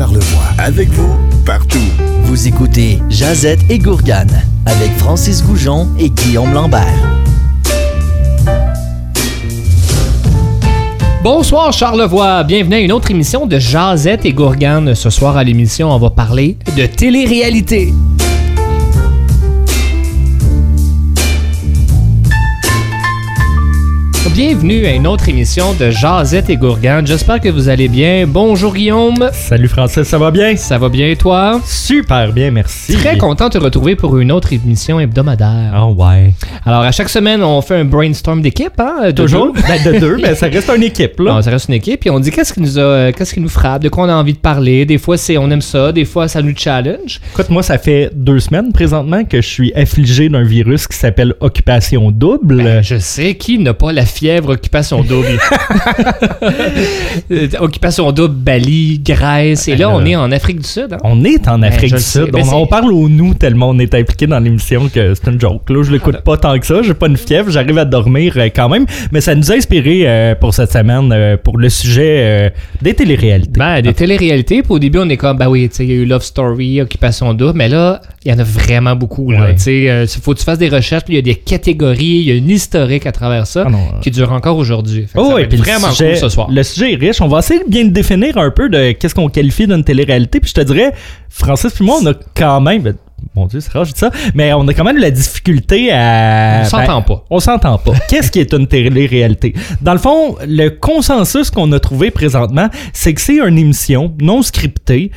Charlevoix. Avec vous, partout. Vous écoutez Jazette et Gourgane avec Francis Goujon et Guillaume Lambert. Bonsoir Charlevoix, bienvenue à une autre émission de Jazette et Gourgane. Ce soir à l'émission, on va parler de télé-réalité. Bienvenue à une autre émission de Jazette et Gourgane. J'espère que vous allez bien. Bonjour Guillaume. Salut Francis, ça va bien? Ça va bien et toi? Super bien, merci. Très content de te retrouver pour une autre émission hebdomadaire. Oh ouais. Alors à chaque semaine, on fait un brainstorm d'équipe, hein? de Toujours? deux. Ben, de deux, mais ça reste une équipe, là. Non, ça reste une équipe, puis on dit qu'est-ce qui nous a, euh, qu'est-ce qui nous frappe, de quoi on a envie de parler? Des fois, c'est on aime ça, des fois, ça nous challenge. Écoute, moi, ça fait deux semaines présentement que je suis affligé d'un virus qui s'appelle Occupation Double. Ben, je sais qui n'a pas la fièvre occupation double. Euh, occupation double, Bali, Grèce, et là, Euh, on est en Afrique du Sud. hein. On est en Afrique je du. Sud. Ben, on, parle au nous tellement on est impliqué dans l'émission que c'est une joke. Là, je l'écoute Ah, pas tant que ça. J'ai pas une fièvre. J'arrive à dormir euh, quand même. Mais ça nous a inspiré euh, pour cette semaine euh, pour le sujet des téléréalités. Ben, des téléréalités, puis au début, on est comme, ben oui, il y a eu Love Story, Occupation double, mais là, il y en a vraiment beaucoup, là. Ouais. Euh, faut que tu fasses des recherches, puis il y a des catégories, il y a une historique à travers ça, Ah non, euh, qui dure encore aujourd'hui. Oh, le vraiment sujet, cool ce soir. Le sujet est riche. On va essayer de bien définir un peu de qu'est-ce qu'on qualifie d'une télé-réalité. Puis je te dirais, Francis puis moi, on a quand même. ben, Mon Dieu, c'est rare, je dis ça. Mais on a quand même de la difficulté à. On s'entend ben, pas. On s'entend pas. Qu'est-ce qui est une télé-réalité? Dans le fond, le consensus qu'on a trouvé présentement, c'est que c'est une émission non scriptée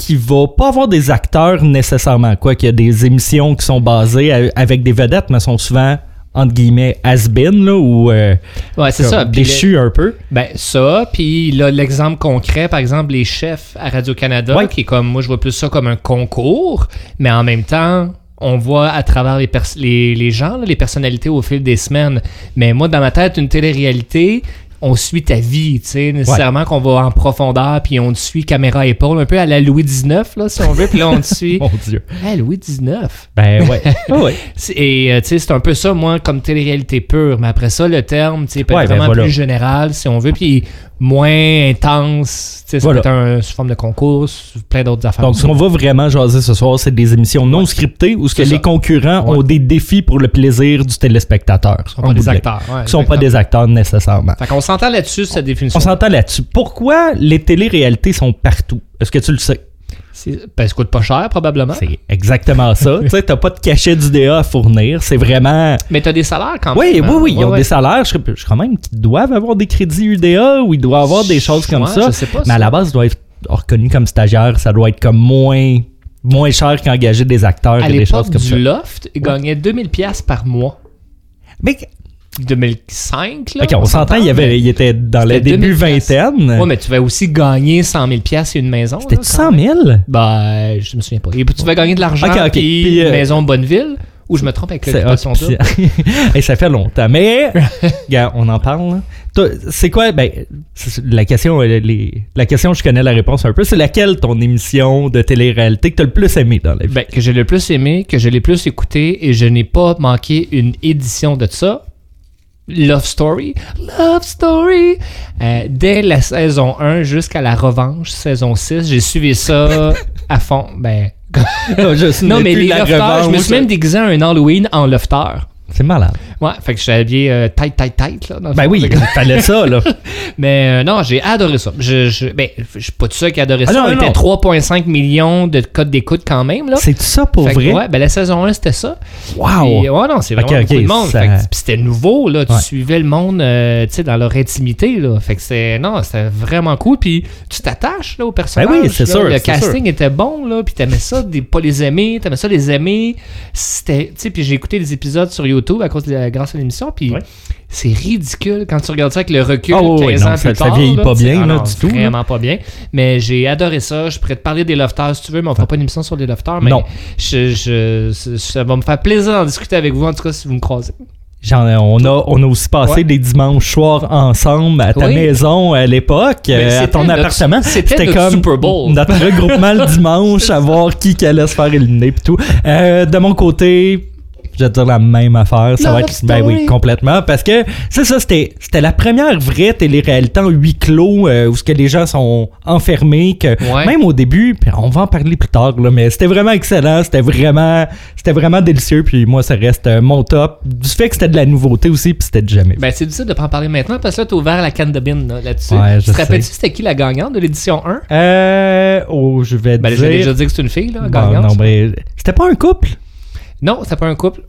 qui va pas avoir des acteurs nécessairement. Quoi qu'il y a des émissions qui sont basées à- avec des vedettes, mais sont souvent entre guillemets has-been là ou euh, Ouais, c'est ça. Puis déchus un peu. Ben, ça, puis là, l'exemple concret, par exemple, les chefs à Radio-Canada, Ouais. qui est comme, moi, je vois plus ça comme un concours, mais en même temps, on voit à travers les, les, les gens, là, les personnalités au fil des semaines. Mais moi, dans ma tête, une télé-réalité, on suit ta vie, tu sais, nécessairement qu'on va en profondeur, puis on te suit caméra épaule, un peu à la Louis XIX, là, si on veut, puis là, on te suit. Mon Dieu. Hey, Louis XIX! Ben ouais. Ah ouais. Et euh, tu sais, c'est un peu ça, moi, comme télé-réalité pure. Mais après ça, le terme, tu sais, peut Ouais, être ben vraiment voilà. plus général, si on veut, puis moins intense. Ça Voilà. peut être un, sous forme de concours, plein d'autres affaires. Donc, ce qu'on va vraiment jaser ce soir, c'est des émissions non scriptées où ce que les concurrents ont Ouais. des défis pour le plaisir du téléspectateur. Ils sont pas des acteurs. ouais, Qui sont pas des acteurs nécessairement. Fait qu'on s'entend là-dessus, cette définition. On s'entend là-dessus. Pourquoi les téléréalités sont partout? Est-ce que tu le sais? Ben, ça coûte pas cher, probablement. C'est exactement ça. tu sais, t'as pas de cachet d'UDA à fournir. C'est vraiment... Mais t'as des salaires quand Oui, même. oui, hein? oui. Ils Ouais, ont ouais. des salaires. Je, je crois même qu'ils doivent avoir des crédits UDA ou ils doivent avoir des choses comme Ouais, ça. Je sais pas. Mais à ça. la base, ils doivent être reconnus comme stagiaires. Ça doit être comme moins, moins cher qu'engager des acteurs À et des choses comme du ça. Loft, ils gagnaient 2000$ piastres par mois. Mais, 2005, là. ok, on s'entend, il, avait, il était dans C'était le début 2000 piastres. vingtaine. Ouais, mais tu vas aussi gagner 100 000$ piastres et une maison. C'était là, quand 100 même. 000? Ben, je me souviens pas. Et puis, tu vas gagner de l'argent Ok, ok. puis Puis, euh, une maison Bonneville ou je me trompe avec l'occupation double. Et ça fait longtemps. Mais, on en parle. C'est quoi, ben, la question, euh, les- la question, je connais la réponse un peu. C'est laquelle ton émission de télé-réalité que t'as le plus aimé dans la vie? Ben, que j'ai le plus aimé, que je l'ai plus écouté et je n'ai pas manqué une édition de ça. Love Story. Love Story. Euh, dès la saison 1 jusqu'à la revanche, saison 6, j'ai suivi ça à fond. Ben, non, je non, mais les lofters, je me suis même déguisé à un Halloween en lofter. C'est malade. Ouais, fait que je suis habillé euh, tight, tight, tight. Là, dans Ben oui, il fallait ça, là. Mais euh, non, j'ai adoré ça. Je, je, ben, je suis pas tout seul qui a adoré Ah ça. non, On non. était 3,5 millions de codes d'écoute quand même. Là. C'est ça pour Fait que, vrai? ouais, ben la saison 1, c'était ça. Wow! Puis, ouais, non, c'est vraiment Ok, beaucoup ok, de monde. ça- c'était nouveau, là. Tu Ouais. suivais le monde, euh, tu sais, dans leur intimité, là. Fait que c'est, non, c'était vraiment cool. Puis tu t'attaches, là, au personnage. Ben oui, c'est sûr, Le casting était bon, là. Puis t'aimais ça, des, pas les aimer. T'aimais ça, les aimer. C'était, tu sais, puis j'ai écouté des épisodes sur YouTube à cause de la, grâce à l'émission. Puis Ouais. c'est ridicule quand tu regardes ça avec le recul. Oui, 15 non, ans ça- plus ça tard, vieillit pas bien, là, non, du tout, là. Vraiment pas bien. Mais j'ai adoré ça. Je pourrais te parler des lofters si tu veux, mais on fera pas une émission sur les lofters. Mais Non. je, je- ça- va me faire plaisir d'en discuter avec vous, en tout cas, si vous me croisez. On, a, on a aussi passé Ouais. des dimanches soirs ensemble à ta Oui. maison à l'époque, euh, à ton notre- appartement. c'était Super Bowl. notre regroupement le dimanche à voir qui qui allait se faire éliminer pis tout. Euh, de mon côté, je vais te dire la même affaire. Ça va être. Ben oui, Story. complètement. Parce que c'est ça, c'était c'était la première vraie télé-réalité en huis clos euh, où ce que les gens sont enfermés. Que Ouais. Même au début, puis on va en parler plus tard, là, mais c'était vraiment excellent. C'était vraiment, c'était vraiment délicieux. Puis moi, ça reste euh, mon top. Du fait que c'était de la nouveauté aussi, puis c'était du jamais. Ben, c'est difficile de pas en parler maintenant parce que là, t'as ouvert la canne de bin là, là-dessus. Ouais, je tu te rappelles-tu c'était qui la gagnante de l'édition 1? Euh. Oh, je vais Ben, dire. j'ai déjà dit que c'est une fille, là, Bon, gagnante. non, ben, c'était pas un couple. Non, c'était pas un couple.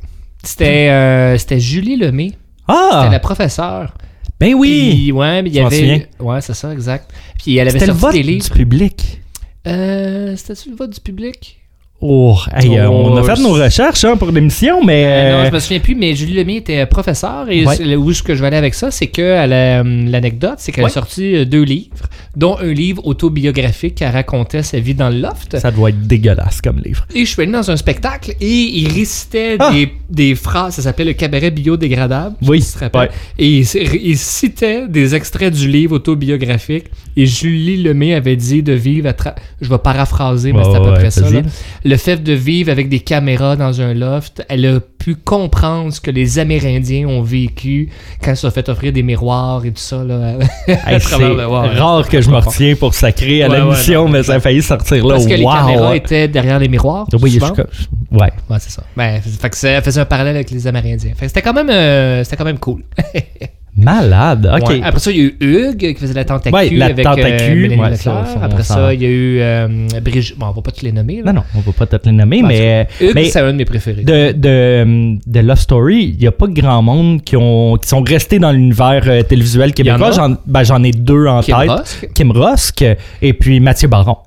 C'était euh, c'était Julie Lemay. Ah! C'était la professeure. Ben oui! Puis, ouais, mais il y avait. Ouais, c'est ça, exact. Puis elle avait C'était le sorti vote des livres. du public. Euh, C'était-tu le vote du public? Oh, hey, euh, Oh, on a fait nos recherches hein, pour l'émission, mais. Euh, non, euh, je me souviens plus, mais Julie Lemay était professeure et Ouais. où ce que je vais aller avec ça, c'est que hum, l'anecdote, c'est qu'elle Ouais. a sorti euh, deux livres, dont un livre autobiographique qui racontait sa vie dans le loft. Ça doit être dégueulasse comme livre. Et je suis allé dans un spectacle et il récitait Ah! des, des phrases, ça s'appelait le cabaret biodégradable. Oui, si tu te ouais. Et il, il citait des extraits du livre autobiographique. Et Julie Lemay avait dit de vivre à tra- Je vais paraphraser, mais c'est à peu près ça. là. Le fait de vivre avec des caméras dans un loft, elle a pu comprendre ce que les Amérindiens ont vécu quand ils se sont fait offrir des miroirs et tout ça. Là, à Hey, c'est travers le- ouais, rare que je me retiens pour sacrer à Ouais, la ouais, mission, non, mais ça a failli sortir là. Parce que les wow! caméras étaient derrière les miroirs. Oui, je, ouais. Ouais, c'est ça. Ben, fait que ça elle faisait un parallèle avec les Amérindiens. C'était quand même, euh, c'était quand même cool. Malade. Ok. Ouais. Après ça, il y a eu Hugues qui faisait la tentacu Ouais, la avec euh, ouais, ça, ça, on Après ça, il y a eu euh, Brigitte. Bon, on va pas tous les nommer. Là. Non, non, on va pas toutes les nommer, mais. Hugues, mais c'est un de mes préférés. de, de, de Love Story, il n'y a pas grand monde qui, ont, qui sont restés dans l'univers euh, télévisuel québécois. J'en ben, j'en ai deux en Kim tête. Rosk. Kim Rosk et puis Mathieu Baron,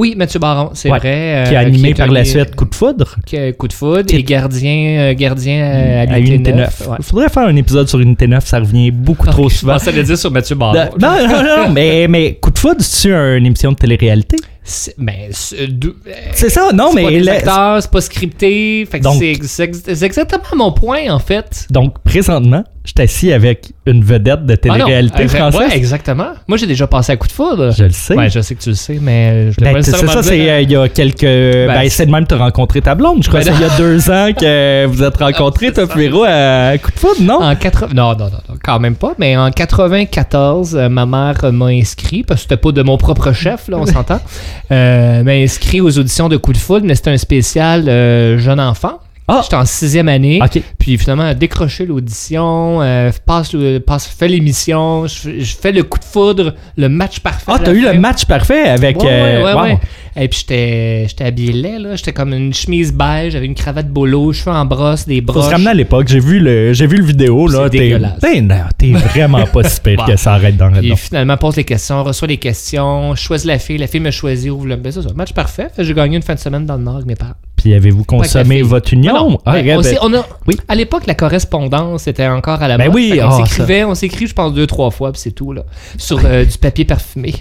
Oui, Mathieu Baron, c'est Ouais. vrai. qui a euh, animé est par la suite Coup de foudre. qui a Coup de foudre Qui est- et gardien, euh, gardien euh, à à l'unité Unité 9. 9. Ouais. Il faudrait faire un épisode sur Unité 9, ça revient beaucoup trop Je souvent. pensais le dire sur Mathieu Baron. De- non, non, non, mais, mais Coup de foudre, c'est une émission de télé-réalité? C'est- euh, C'est ça, non, c'est mais. pas c'est pas scripté. C'est ex- ex- c'est exactement mon point, en fait. Donc, présentement, je assis avec une vedette de Ah télé-réalité euh, française. Ouais, exactement. Moi, j'ai déjà passé à coup de foudre. Je le sais. Ouais, je sais que tu le sais, mais je l'ai Ben, pas c'est ça, c'est euh, il y a quelques. Ben, c'est de même as rencontré ta blonde. Je crois Ben que c'est il y a deux ans que vous êtes rencontrés, c'est toi. Pierrot, à coup de foudre, non? En 80... non, non, non, non, quand même pas. Mais en 94, euh, ma mère euh, m'a inscrit, parce que c'était pas de mon propre chef, là, on s'entend. Euh, m'a inscrit aux auditions de Coup de Foudre, mais c'était un spécial euh, jeune enfant. Ah. J'étais en sixième année. Puis finalement, décroché l'audition, euh, passe, passe, fait l'émission, je, fais- je fais le coup de foudre, le match parfait. Ah, t'as eu le match parfait avec. Ouais, ouais, euh, ouais, wow. ouais. Et puis j'étais j'étais habillé laid, là. J'étais comme une chemise beige, j'avais une cravate bolo, cheveux en brosse, des Faut broches. se ramener à l'époque. J'ai vu le, j'ai vu le vidéo, là. C'est T'es, dégueulasse. non, t'es vraiment pas si pire que ça arrête dans le Puis dedans. finalement, pose les questions, reçoit les questions, choisis la fille, la fille me choisit, ouvre le. Ben, c'est ça, match parfait. J'ai gagné une fin de semaine dans le Nord avec mes parents. Puis avez-vous consommé votre union? Ah, ben, regarde, on ben, on a- oui. À l'époque, la correspondance était encore à la Ben mode. oui, Fait qu'on ah, s'écrivait, on s'écrit, je pense, deux, trois fois, puis c'est tout, là. Sur euh, du papier parfumé.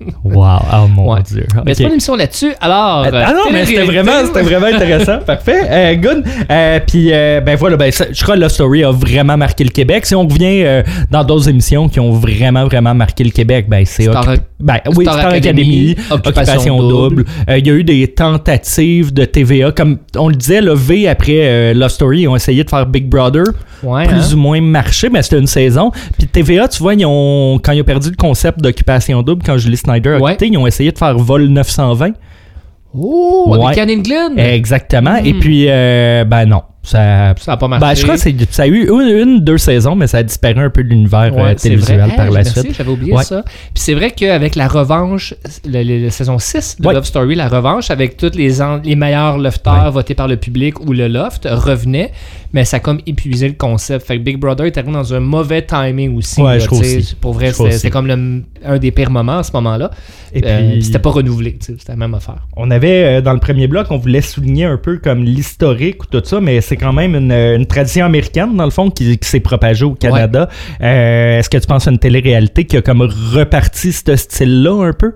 Wow, oh mon Ouais. dieu. Mais c'est pas une émission là-dessus. Alors. Ah euh, non, mais c'était vraiment, c'était vraiment intéressant. Parfait. Euh, good. Euh, puis, euh, ben voilà, ben, ça- je crois que Love Story a vraiment marqué le Québec. Si on revient euh, dans d'autres émissions qui ont vraiment, vraiment marqué le Québec, ben c'est Star- Occup- ben, oui, Star Star Academy, Academy, Occupation Occupation Double. Il y a eu des tentatives de TVA. Comme on le disait, le V après Love Story, ils ont essayé de faire Big Brother. Ouais, plus hein? ou moins marché, mais c'était une saison. Puis TVA, tu vois, ils ont, quand ils ont perdu le concept d'occupation double, quand Julie Snyder a Ouais. quitté, ils ont essayé de faire Vol 920. Oh, Ouais. avec. Exactement. Et Hmm. puis, euh, ben non. Ça, Ça a pas marché. ben, je crois que c'est- ça a eu une, une, deux saisons, mais ça a disparu un peu de l'univers euh, Ouais, c'est télévisuel vrai. par Ah, la merci, suite. J'avais oublié Ouais. ça. Puis c'est vrai qu'avec la revanche, la saison 6 de Ouais. Love Story, la revanche, avec tous les, en- les meilleurs lofters votés par le public ou le loft, revenait, mais ça a comme épuisé le concept. Fait que Big Brother est arrivé dans un mauvais timing aussi. Ouais, là, je trouve tu sais. aussi. Pour vrai, c'était comme le- un des pires moments à ce moment-là. Et Euh, puis- c'était pas renouvelé. C'était la même affaire. On avait, euh, dans le premier bloc, on voulait souligner un peu comme l'historique ou tout ça, mais c'est quand même une, une tradition américaine, dans le fond, qui, qui s'est propagée au Canada. Euh, Est-ce que tu penses à une télé-réalité qui a comme reparti ce style-là un peu?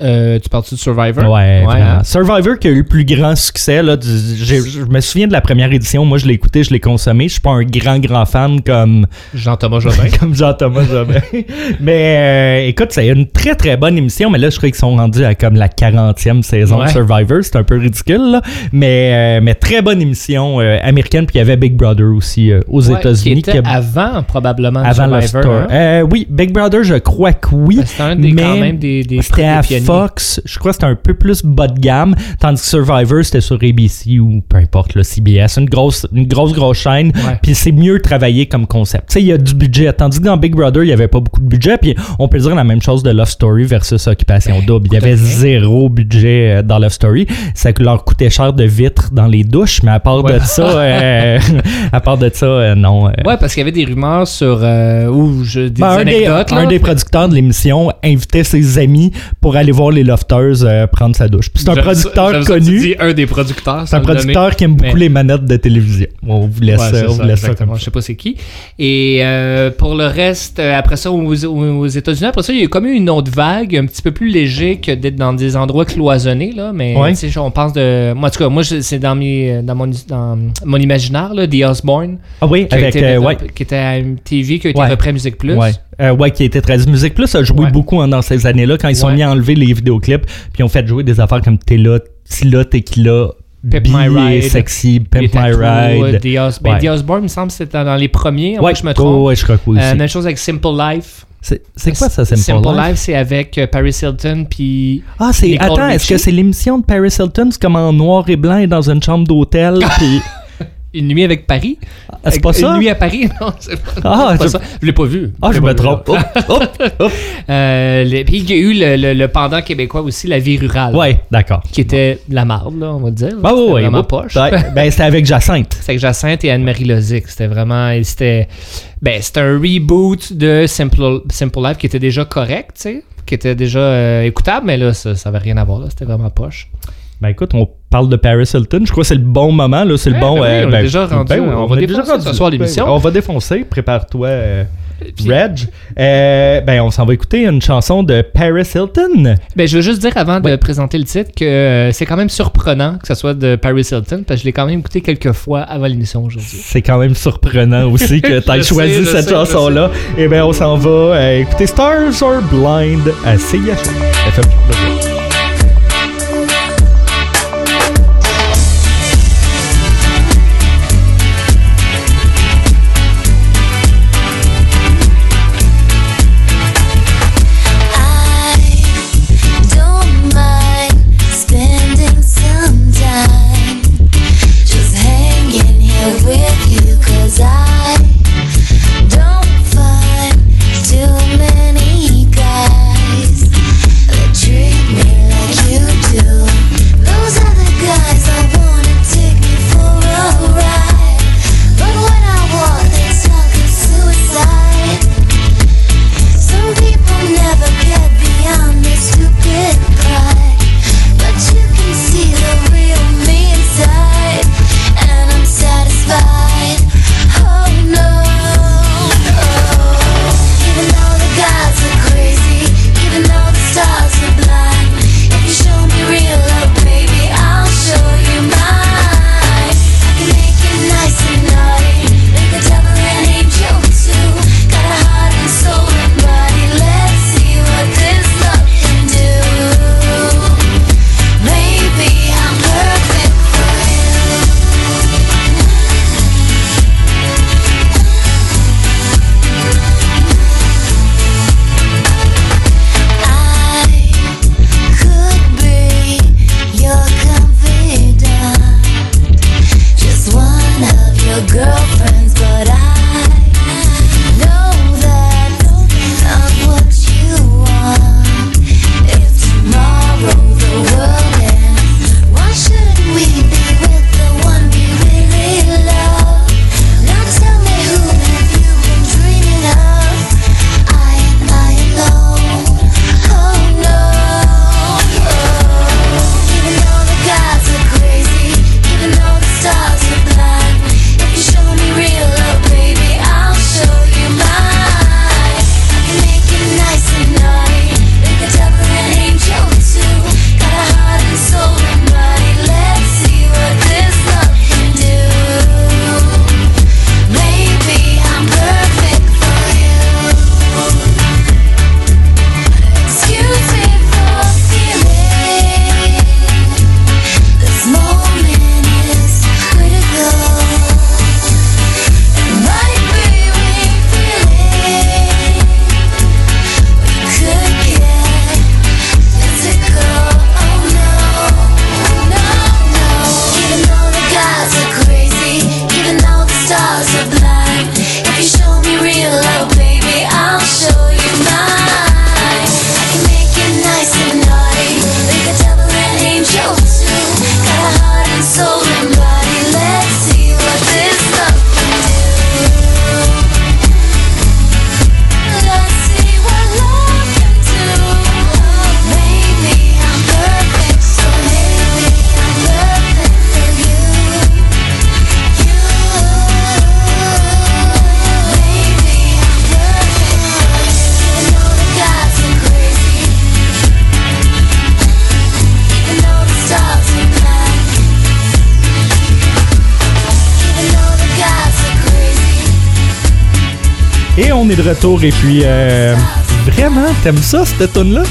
Euh, tu parles-tu de Survivor? Ouais, vraiment. hein? Survivor qui a eu le plus grand succès. Là, du- je me souviens de la première édition. Moi, je l'ai écouté, je l'ai consommé. Je suis pas un grand, grand fan comme, Jean-Thomas Jobin. comme Jean-Thomas Jobin. mais euh, écoute, c'est une très, très bonne émission. Mais là, je crois qu'ils sont rendus à comme la 40e saison de Ouais. Survivor. C'est un peu ridicule. là. Mais, euh, mais très bonne émission euh, américaine, puis il y avait Big Brother aussi euh, aux Ouais, États-Unis. Qui était avant, probablement, avant Love Survivor. Story. hein? Euh, oui, Big Brother, je crois que oui. C'était un des, mais quand même des, des C'était à. Fox, je crois que c'était un peu plus bas de gamme, tandis que Survivor c'était sur ABC ou peu importe, le CBS, une grosse, une grosse, grosse chaîne, Ouais. puis c'est mieux travaillé comme concept. Tu sais, il y a du budget, tandis que dans Big Brother, il y avait pas beaucoup de budget, puis on peut dire la même chose de Love Story versus Occupation Double. Il y Ben, avait zéro budget euh, dans Love Story, ça que leur coûtait cher de vitres dans les douches, mais à part Ouais. de ça, euh, à part de ça, euh, non. euh, Ouais, parce qu'il y avait des rumeurs sur. euh, ou je, des ben, un, des, anecdotes. là. un des producteurs de l'émission invitait ses amis pour aller voir les lofters prendre sa douche. Puis C'est un ça- producteur ça tu connu. dis un des producteurs. C'est un producteur qui aime beaucoup mais- les manettes de télévision. On vous laisse, Ouais, on vous laisse ça comme Je sais pas c'est qui. Et pour le reste, après ça, aux, États-Unis, après ça, il y a eu comme une autre vague, un petit peu plus léger que d'être dans des endroits cloisonnés, là. Mais Ouais. on pense de. Moi, en tout cas, moi, c'est dans, mes, dans, mon, dans mon imaginaire, là, The Osborne, Ah oui, qui, avec. été euh, ouais. qui était à MTV, qui a été Ouais. repris à Musique Plus. Ouais. Euh, ouais, qui a été traduit. Musique Plus a joué beaucoup hein, dans ces années-là quand ils sont mis à enlever les vidéoclips, puis ils ont fait jouer des affaires comme T'es là, Tila, Tequila, Pimp My Ride, Sexy, Pimp My euh, Ride. The, Os- ben. The Osborne, il me semble que c'était dans les premiers, moins Ouais, que je me oh, trompe. ouais, je crois que oui Euh, même chose avec Simple Life. C'est quoi ça, Simple, Simple Life? Life, c'est avec euh, Paris Hilton, puis Ah, c'est. Attends, est-ce que c'est l'émission de Paris Hilton? C'est comme en noir et blanc et dans une chambre d'hôtel? puis... Une nuit avec Paris? Ah, c'est pas ça? Une nuit à Paris, non, c'est pas, Ah, pas je- ça. Je l'ai pas vu. Ah, je me trompe. non. Hop, hop, hop. Euh, puis il y a eu le, le- le pendant québécois aussi, la vie rurale. Ouais, d'accord. Qui était de la marde, là, on va dire. Bah ouais, vraiment poche. Ouais, ben, c'était avec Jacinthe. C'était avec Jacinthe et Anne-Marie Lozic. C'était vraiment. C'était. Ben, c'était un reboot de Simple, Simple Life qui était déjà correct, tu sais. Qui était déjà euh, écoutable, mais là, ça, ça avait rien à voir, là. C'était vraiment poche. Ben écoute, on parle de Paris Hilton. Je crois que c'est le bon moment, là. C'est le bon. ben euh, on est ben, déjà rendu, ben oui, on va défoncer ce rendu. soir l'émission. On va défoncer. Prépare-toi, euh, Reg. Euh, ben, on s'en va écouter une chanson de Paris Hilton. Ben, je veux juste dire avant de présenter le titre que euh, c'est quand même surprenant que ce soit de Paris Hilton parce que je l'ai quand même écouté quelques fois avant l'émission aujourd'hui. C'est quand même surprenant aussi que tu aies choisi cette chanson-là. Et ben, on s'en va euh, écouter Stars Are Blind à CIH. FM. Est de retour et puis euh, vraiment, t'aimes ça cette tune là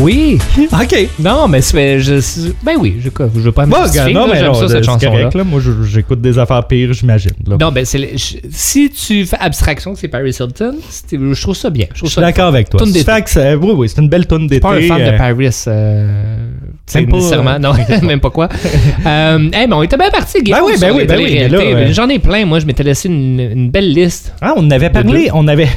Oui. Ok. Non, mais c'est. Je, ben oui, je, je veux pas me Bon, justifier, non, là, mais j'aime non, ça, cette chanson-là. correct, là. Moi, je- j'écoute des affaires pires, j'imagine. là. Non, ben c'est le- je- si tu fais abstraction que c'est Paris Hilton, c'est- je trouve ça bien. Je suis ça d'accord avec toi. Tune d'été. Fait que c'est- oui, oui, c'est une belle tune d'été. pas un fan euh, de Paris. Euh, tu sais, Même pas, nécessairement. euh, non, même pas quoi. euh, hey, mais on était bien partis, Guillaume. Ben oui, ben oui, les ben oui, téléréalités. euh, J'en ai plein. Moi, je m'étais laissé une, une belle liste. Ah, on avait parlé, on avait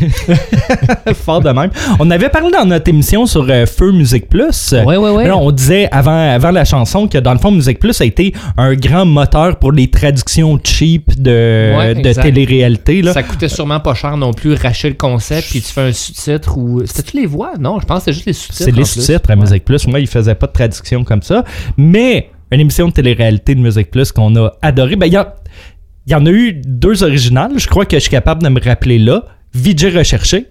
fort de même. On avait parlé dans notre émission sur euh, Feu Musique Plus. Ouais, ouais. Là, on disait avant, avant la chanson que dans le fond, Musique Plus a été un grand moteur pour les traductions cheap de, Ouais, de télé-réalité. là. Ça coûtait sûrement pas cher non plus, racher le concept, puis tu fais un sous-titre ou. C'était-tu les voix? Non, je pense que c'était juste les sous-titres. C'est les sous-titres à. Musique Plus. Moi, ils faisaient pas de traduction comme ça. Mais une émission de télé-réalité de Musique Plus qu'on a adoré. Ben, il y, y en a eu deux originales. Je crois que je suis capable de me rappeler là. VJ Recherché,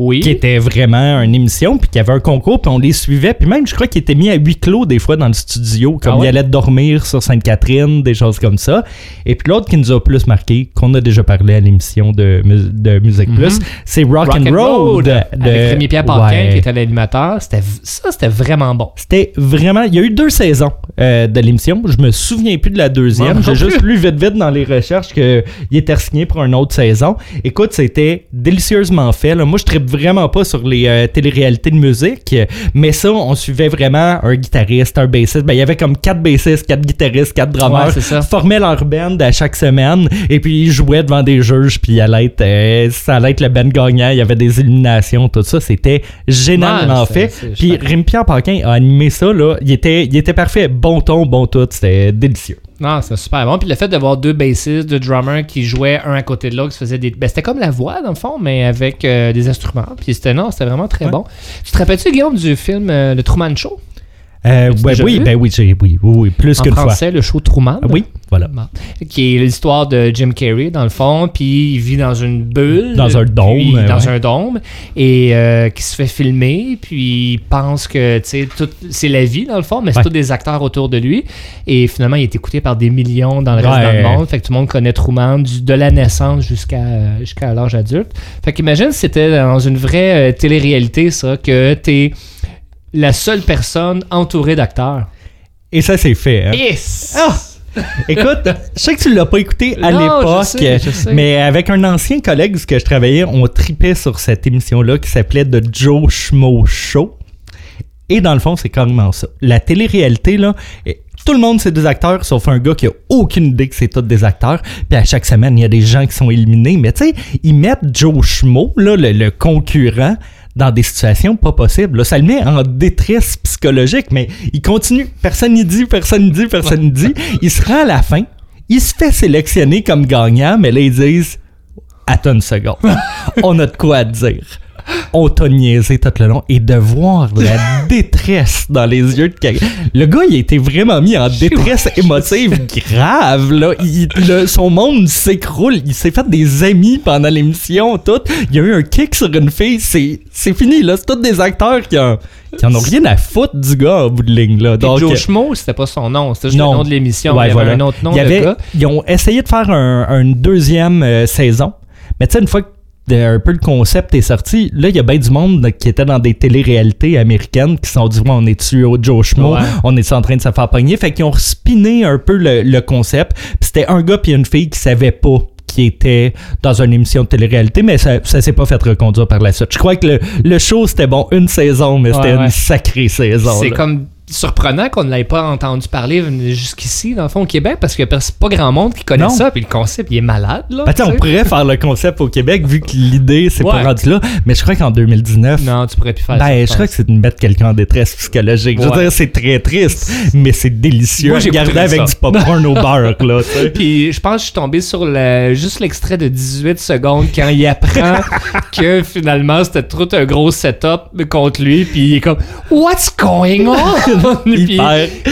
Oui. qui était vraiment une émission, puis qui avait un concours, puis on les suivait. Puis même, je crois qu'il était mis à huis clos des fois dans le studio, comme Ah ouais? il allait dormir sur Sainte-Catherine, des choses comme ça. Et puis l'autre qui nous a plus marqué, qu'on a déjà parlé à l'émission de, de Musique Plus, c'est Rock, and Road. de- Avec Rémi Pierre Paquin Ouais. qui était l'animateur. C'était, ça, c'était vraiment bon. C'était vraiment. Il y a eu deux saisons euh, de l'émission. Je me souviens plus de la deuxième. J'ai juste lu vite vite dans les recherches qu'il était signé pour une autre saison. Écoute, c'était délicieusement fait. là. Moi, je tripe vraiment pas sur les euh, téléréalités de musique, mais ça, on suivait vraiment un guitariste, un bassiste. Ben, il y avait comme quatre bassistes, quatre guitaristes, quatre drummers. Ouais, c'est ça. formaient leur band à chaque semaine et puis ils jouaient devant des juges puis allait être, euh, ça allait être le band gagnant. Il y avait des éliminations, tout ça. C'était génialement fait. Puis Rémi-Pierre Paquin a animé ça, là. Il était, il était parfait. Bon ton, bon tout. C'était délicieux. Non, c'était super bon. Puis le fait de voir deux bassistes, deux drummers qui jouaient un à côté de l'autre, qui se faisaient des. Ben, c'était comme la voix, dans le fond, mais avec euh, des instruments. Puis c'était, non, c'était vraiment très Ouais. bon. Tu te rappelles-tu, Guillaume, du film euh, Le Truman Show? Euh, ouais, oui, vu? ben oui, oui, oui, oui, plus En fois. français, le show Truman. Ah oui, voilà. Qui est l'histoire de Jim Carrey, dans le fond, puis il vit dans une bulle. Dans un dôme, puis euh, dans un dôme, et euh, qui se fait filmer, puis il pense que, c'est la vie, dans le fond, mais c'est Ouais. tous des acteurs autour de lui. Et finalement, il est écouté par des millions dans le reste Ouais. du monde. Fait que tout le monde connaît Truman du- de la naissance jusqu'à jusqu'à l'âge adulte. Fait qu'imagine si c'était dans une vraie euh, télé-réalité, ça, que t'es la seule personne entourée d'acteurs. Et ça, c'est fait. hein. Yes! Ah! Écoute, je sais que tu l'as pas écouté à l'époque, mais avec un ancien collègue que je travaillais, on tripait sur cette émission-là qui s'appelait The Joe Schmo Show. Et dans le fond, c'est carrément ça. La télé-réalité, là, tout le monde, c'est des acteurs, sauf un gars qui a aucune idée que c'est tous des acteurs. Puis à chaque semaine, il y a des gens qui sont éliminés. Mais tu sais, ils mettent Joe Schmo, là, le, le concurrent, dans des situations pas possibles. Là, ça le met en détresse psychologique, mais il continue. Personne n'y dit, personne n'y dit, personne n'y dit. Il se rend à la fin. Il se fait sélectionner comme gagnant, mais là, ils disent Attends une seconde. On a de quoi à dire. On t'a niaisé tout le long. Et de voir la détresse dans les yeux de quelqu'un. Le gars, il a été vraiment mis en détresse émotive grave. Là. Il- le- son monde s'écroule. Il s'est fait des amis pendant l'émission. Tout. Il y a eu un kick sur une fille. C'est, c'est fini. Là. C'est tous des acteurs qui en ont rien à foutre du gars en bout de ligne. Là. Donc, Joe Schmo, c'était pas son nom, c'était juste Non. le nom de l'émission. Ouais, il y avait voilà. un autre nom Il y avait-. Ils ont essayé de faire un- une deuxième euh, saison. Mais tu sais, une fois que un peu le concept est sorti, là, il y a bien du monde qui était dans des téléréalités américaines qui se sont dit, on est-tu au Joe Schmo, Ouais. on est en train de se faire pogner? Fait qu'ils ont spiné un peu le, le concept. C'était un gars puis une fille qui savaient pas qui était dans une émission de télé-réalité, mais ça, ça s'est pas fait reconduire par la suite. Je crois que le, le show, c'était bon, une saison, mais c'était Ouais, une sacrée saison. C'est comme surprenant qu'on ne l'ait pas entendu parler jusqu'ici, dans le fond, au Québec, parce qu'il n'y a pers- pas grand monde qui connaît Non. ça, puis le concept, il est malade, là. Ben, on pourrait faire le concept au Québec vu que l'idée c'est pas rendu là, mais je crois qu'en 2019, Non, tu pourrais plus faire ça. ben, je pense. crois que c'est de mettre quelqu'un en détresse psychologique. Je veux dire, c'est très triste, mais c'est délicieux. Moi, j'écouterais avec ça. du popcorn au beurre, là. Puis je pense que je suis tombé sur le, juste l'extrait de 18 secondes quand il apprend que finalement c'était tout un gros setup contre lui. Puis il est comme What's going on? Il Puis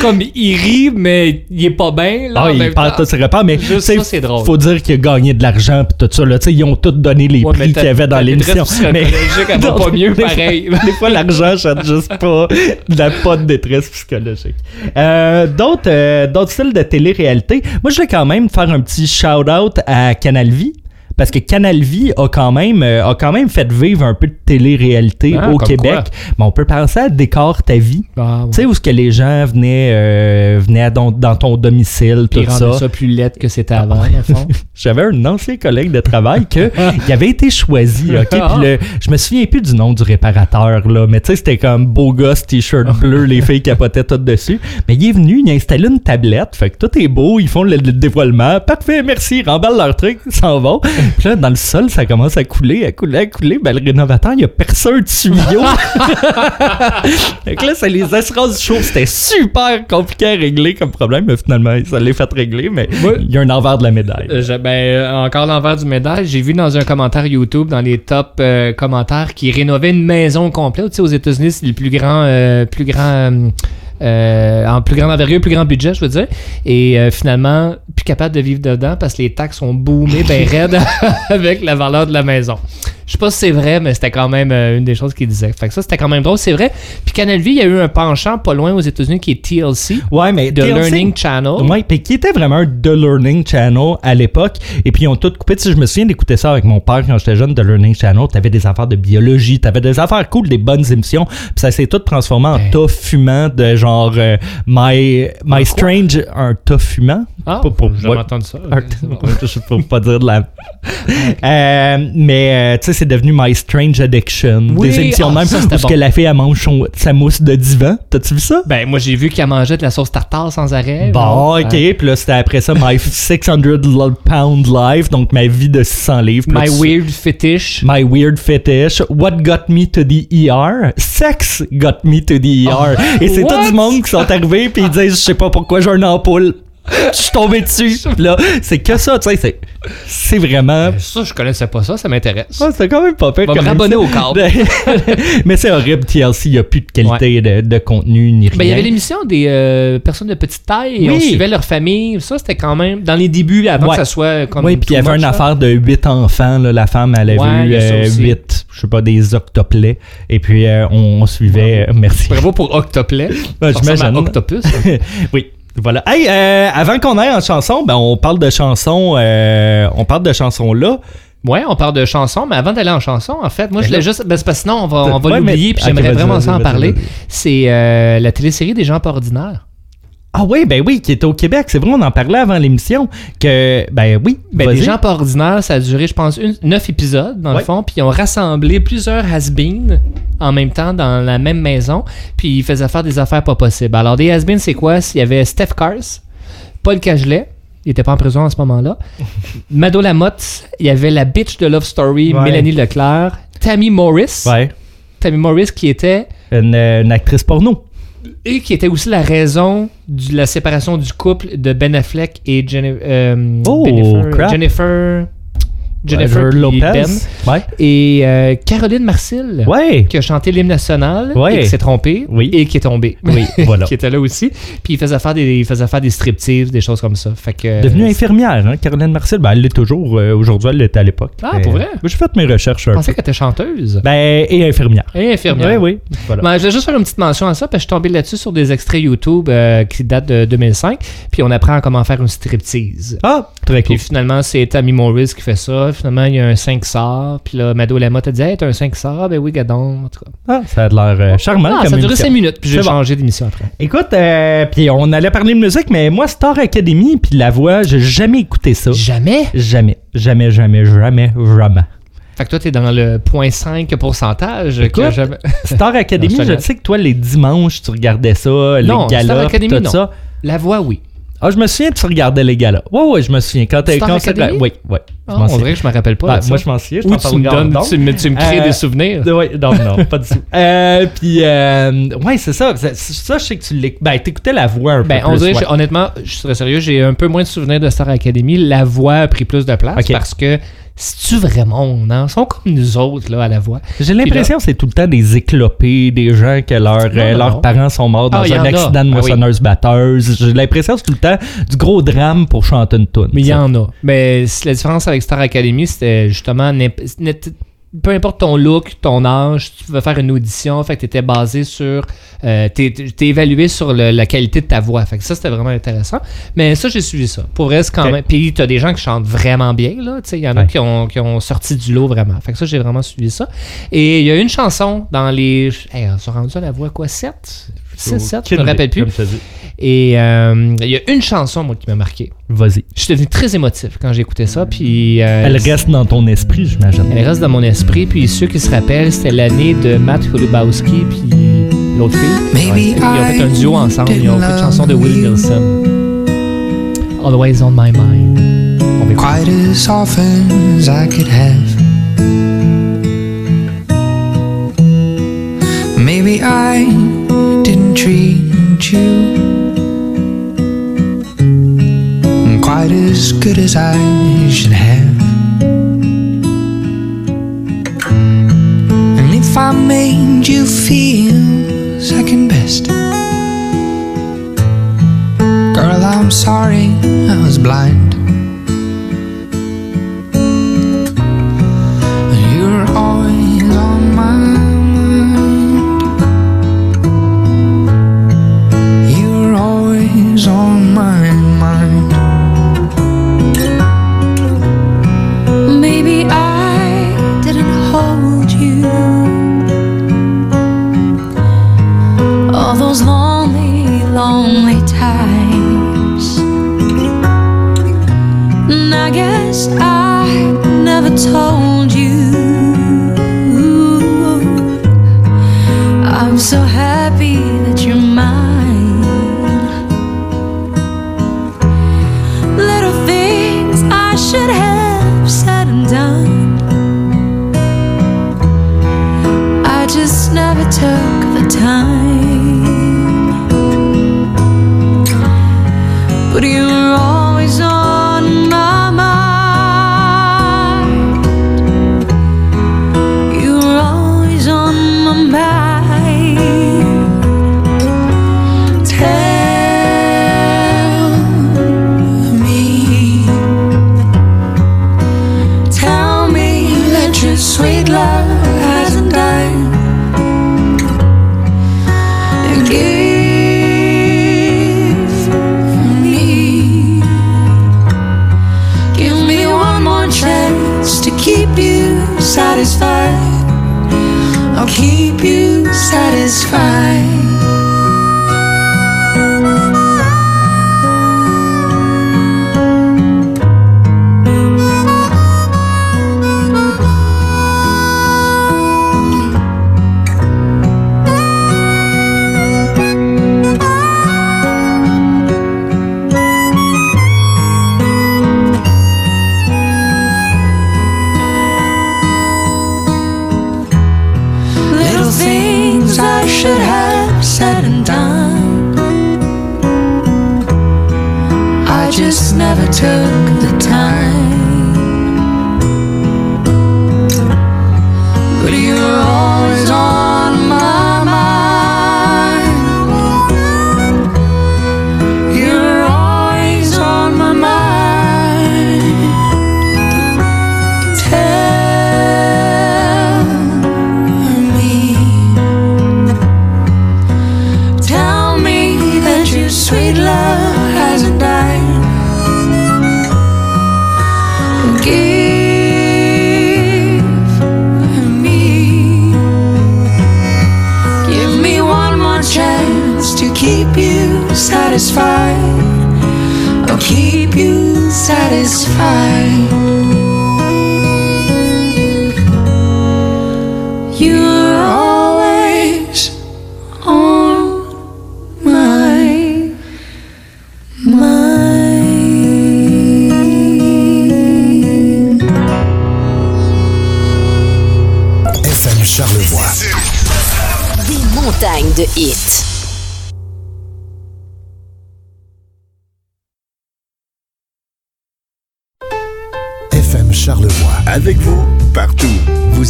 comme il rit, mais il est pas bien. Là, Ah, il perd tous ses repas, mais ça, c'est drôle. faut dire qu'il a gagné de l'argent pis tout ça. Là, Tu sais, ils ont tous donné les Ouais, prix qu'il y avait dans l'émission. Mais elle va pas mieux, pareil. Des fois, l'argent chante juste pas. Il n'a pas de détresse psychologique. Euh, d'autres, euh, d'autres styles de télé-réalité. Moi, je vais quand même faire un petit shout-out à Canal Vie. Parce que Canal Vie a quand même, euh, a quand même fait vivre un peu de télé-réalité Ah, au Québec. Mais on peut penser à Décor ta vie. Ah, ouais. Tu sais, où ce que les gens venaient, euh, venaient dans ton domicile, Puis tout ça. ça. plus lettre que c'était avant, fond. J'avais un ancien collègue de travail que il avait été choisi, ok? Ah. Puis le, je me souviens plus du nom du réparateur là, mais tu sais c'était comme beau gosse t-shirt bleu, les filles capotaient tout dessus. Mais il est venu, il a installé une tablette, fait que tout est beau, ils font le, le dévoilement, parfait, merci, remballent leur truc, ils s'en vont. Puis là dans le sol ça commence à couler, à couler, à couler. Ben le rénovateur il a percé un tuyau. fait que là ça les assurances chaudes, c'était super compliqué à régler comme problème, mais finalement ça l'est fait régler, mais Ouais. il y a un envers de la médaille. Euh, je- ben, euh, encore l'envers du médaille, j'ai vu dans un commentaire YouTube, dans les top euh, commentaires, qui rénovait une maison complète. Tu sais, aux États-Unis, c'est le plus grand, euh, plus grand, euh, en plus grande envergure, plus grand budget, je veux dire. Et euh, finalement, plus capable de vivre dedans parce que les taxes ont boomé ben raide avec la valeur de la maison. Je sais pas si c'est vrai, mais c'était quand même euh, une des choses qu'il disait. Fait que ça, c'était quand même drôle, c'est vrai. Puis Canal Vie, il y a eu un penchant pas loin aux États-Unis qui est TLC, Ouais, mais The TLC Learning Channel. Ouais, puis qui était vraiment un The Learning Channel à l'époque. Et puis ils ont tout coupé. Tu sais, je me souviens d'écouter ça avec mon père quand j'étais jeune, The Learning Channel. T'avais des affaires de biologie, t'avais des affaires cool, des bonnes émissions. Puis ça s'est tout transformé en tas fumant de genre euh, My, My Strange, un tas fumant. Ah, Pas pour- ouais. ça. Un- peux pas dire de la. Euh, mais tu sais, c'est devenu My Strange Addiction. Oui, des émissions ah, même ça, c'était où ce bon. que la fille elle mange son- sa mousse de divan. T'as-tu vu ça? Ben, moi, j'ai vu qu'elle mangeait de la sauce tartare sans arrêt. Bon, Non? ok. Puis là, c'était après ça, My 600 lo- Pound Life, donc ma vie de 600 livres. My Weird Fetish. My Weird Fetish. What Got Me to the ER? Sex Got Me to the ER. Et c'est tout du monde qui sont arrivés puis ils disent, je sais pas pourquoi j'ai une ampoule. Je suis tombé dessus. Là, c'est que ça, tu sais, c'est, c'est vraiment... Ça, je connaissais pas ça, ça m'intéresse. Ah, c'est quand même pas pire Va me au câble. Mais c'est horrible, TLC, il n'y a plus de qualité de, de contenu ni rien. Ben, il y avait l'émission des euh, personnes de petite taille et Oui. on suivait leur famille. Ça, c'était quand même dans les débuts, avant Ouais. que ça soit comme. Oui, puis il y avait une affaire de 8 enfants. Là, la femme, elle avait Ouais, eu aussi. 8, je sais pas, des octoplets. Et puis, euh, on, on suivait. euh, merci. Bravo pour Octoplet. Ben, j'imagine. Octopus. oui. Voilà. Hey, euh, avant qu'on aille en chanson, ben, on parle de chansons. euh, on parle de chansons là. Ouais, on parle de chansons, mais avant d'aller en chanson, en fait, moi, je Ben voulais juste. Ben, parce que sinon, on va, on va Ouais, l'oublier, puis j'aimerais vraiment vas-y, ça en vas-y, parler. C'est euh, la télésérie des gens pas ordinaires. Ah oui, ben oui, qui était au Québec. C'est vrai, on en parlait avant l'émission. Que, ben oui. Ben, des gens pas ordinaires, ça a duré, je pense, une, neuf épisodes, dans Ouais. le fond, puis ils ont rassemblé plusieurs has-beens en même temps dans la même maison, puis ils faisaient faire des affaires pas possibles. Alors, des has-beens, c'est quoi? Il y avait Steph Cars, Paul Cagelet, il était pas en prison à ce moment-là, Mado Lamotte, il y avait la bitch de Love Story, Ouais. Mélanie Leclerc, Tammy Morris, Ouais. Tammy Morris qui était Une, euh, une actrice porno. Et qui était aussi la raison de la séparation du couple de Ben Affleck et Jenni- euh, Oh, Jennifer, crap. Jennifer, Jennifer Euh, Lopez. Ben. Ouais. et euh, Caroline Marcil Ouais. qui a chanté l'hymne national Ouais. et qui s'est trompée Oui. et qui est tombée. Oui, voilà. qui était là aussi. Puis il faisait faire des, il faisait faire des striptease, des choses comme ça. Fait que, Devenue infirmière, hein, Caroline Marcel. Ben, elle l'est toujours. euh, Aujourd'hui, elle l'était à l'époque. Ah, Mais, pour vrai? euh, J'ai fait mes recherches Je pensais qu'elle était chanteuse. Ben, et infirmière. Et infirmière. Oui, oui. Voilà. Ben, je vais juste faire une petite mention à ça, parce que je suis tombé là-dessus sur des extraits YouTube euh, qui datent de 2005, puis on apprend comment faire une striptease. Ah, très cool. Puis finalement, c'est Tammy Morris qui fait ça. Finalement, il y a un 5 sorts. Puis là, Mado Lamotte a dit Hey, t'as un 5 sorts Ben oui, gadon. En tout cas. Ah, ça a l'air euh, charmant Ah, comme ça a duré émission. 5 minutes. Puis j'ai C'est bon. changé d'émission après. Écoute, euh, puis on allait parler de musique, mais moi, Star Academy, puis la voix, j'ai jamais écouté ça. Jamais? Jamais, jamais, jamais, jamais, jamais. Fait que toi, t'es dans le 0.5 pourcentage. que Écoute, jamais- Star Academy, Non, je sais que toi, les dimanches, tu regardais ça, les Non, Star Academy, tout non. ça. La voix, oui. Ah, je me souviens, tu regardais les galas. Ouais, ouais, je me souviens. Quand Star quand Academy? Oui, oui. Je Ah, m'en on souviens. dirait que je me rappelle pas. Ben, de ça. moi, je m'en souviens. je Ou tu me, donnes, donc. tu, me, tu me crées Euh, des souvenirs. Ouais, non, non, pas du tout. Euh, puis, euh, ouais, c'est ça. Ça, ça, je sais que tu l'écoutes. Ben, t'écoutais la voix un Ben, peu on plus. dirait, ouais. honnêtement, je serais sérieux, j'ai un peu moins de souvenirs de Star Academy. La voix a pris plus de place parce que c'est-tu vrai monde, hein? Ils sont comme nous autres, là, à la voix. J'ai l'impression que c'est tout le temps des éclopés, des gens que leur, Non, euh, non, leurs non. parents sont morts dans Ah, un a. accident de Ah oui. moissonneuse-batteuse. J'ai l'impression que c'est tout le temps du gros drame pour chanter une tune. Mais il y en a. Mais la différence avec Star Academy, c'était justement. peu importe ton look, ton âge, tu pouvais faire une audition, fait que t'étais basé sur, euh, t'es évalué sur le- la qualité de ta voix, fait que ça c'était vraiment intéressant. Mais ça j'ai suivi ça. Pour vrai, c'est quand même. Puis t'as des gens qui chantent vraiment bien là, tu sais, il y en a Ouais. qui ont, qui ont sorti du lot vraiment. Fait que ça j'ai vraiment suivi ça. Et il y a une chanson dans les, hey, on s'est rendu à la voix quoi 7 6, 7, je me Aucune rappelle plus. comme je. Et euh, il y a une chanson moi qui m'a marqué. Vas-y. Je suis devenu très émotif quand j'ai écouté ça, puis euh, Elle reste dans ton esprit, j'imagine. elle reste dans mon esprit. Puis ceux qui se rappellent, c'était l'année de Matt Kulubowski puis l'autre fille. Maybe Ils ont fait un duo ensemble. Ils ont fait une chanson de Willie Wilson. Always on my mind. On quite as often as I could have. Maybe I didn't treat you quite as good as I should have. And if I made you feel second best, girl, I'm sorry I was blind.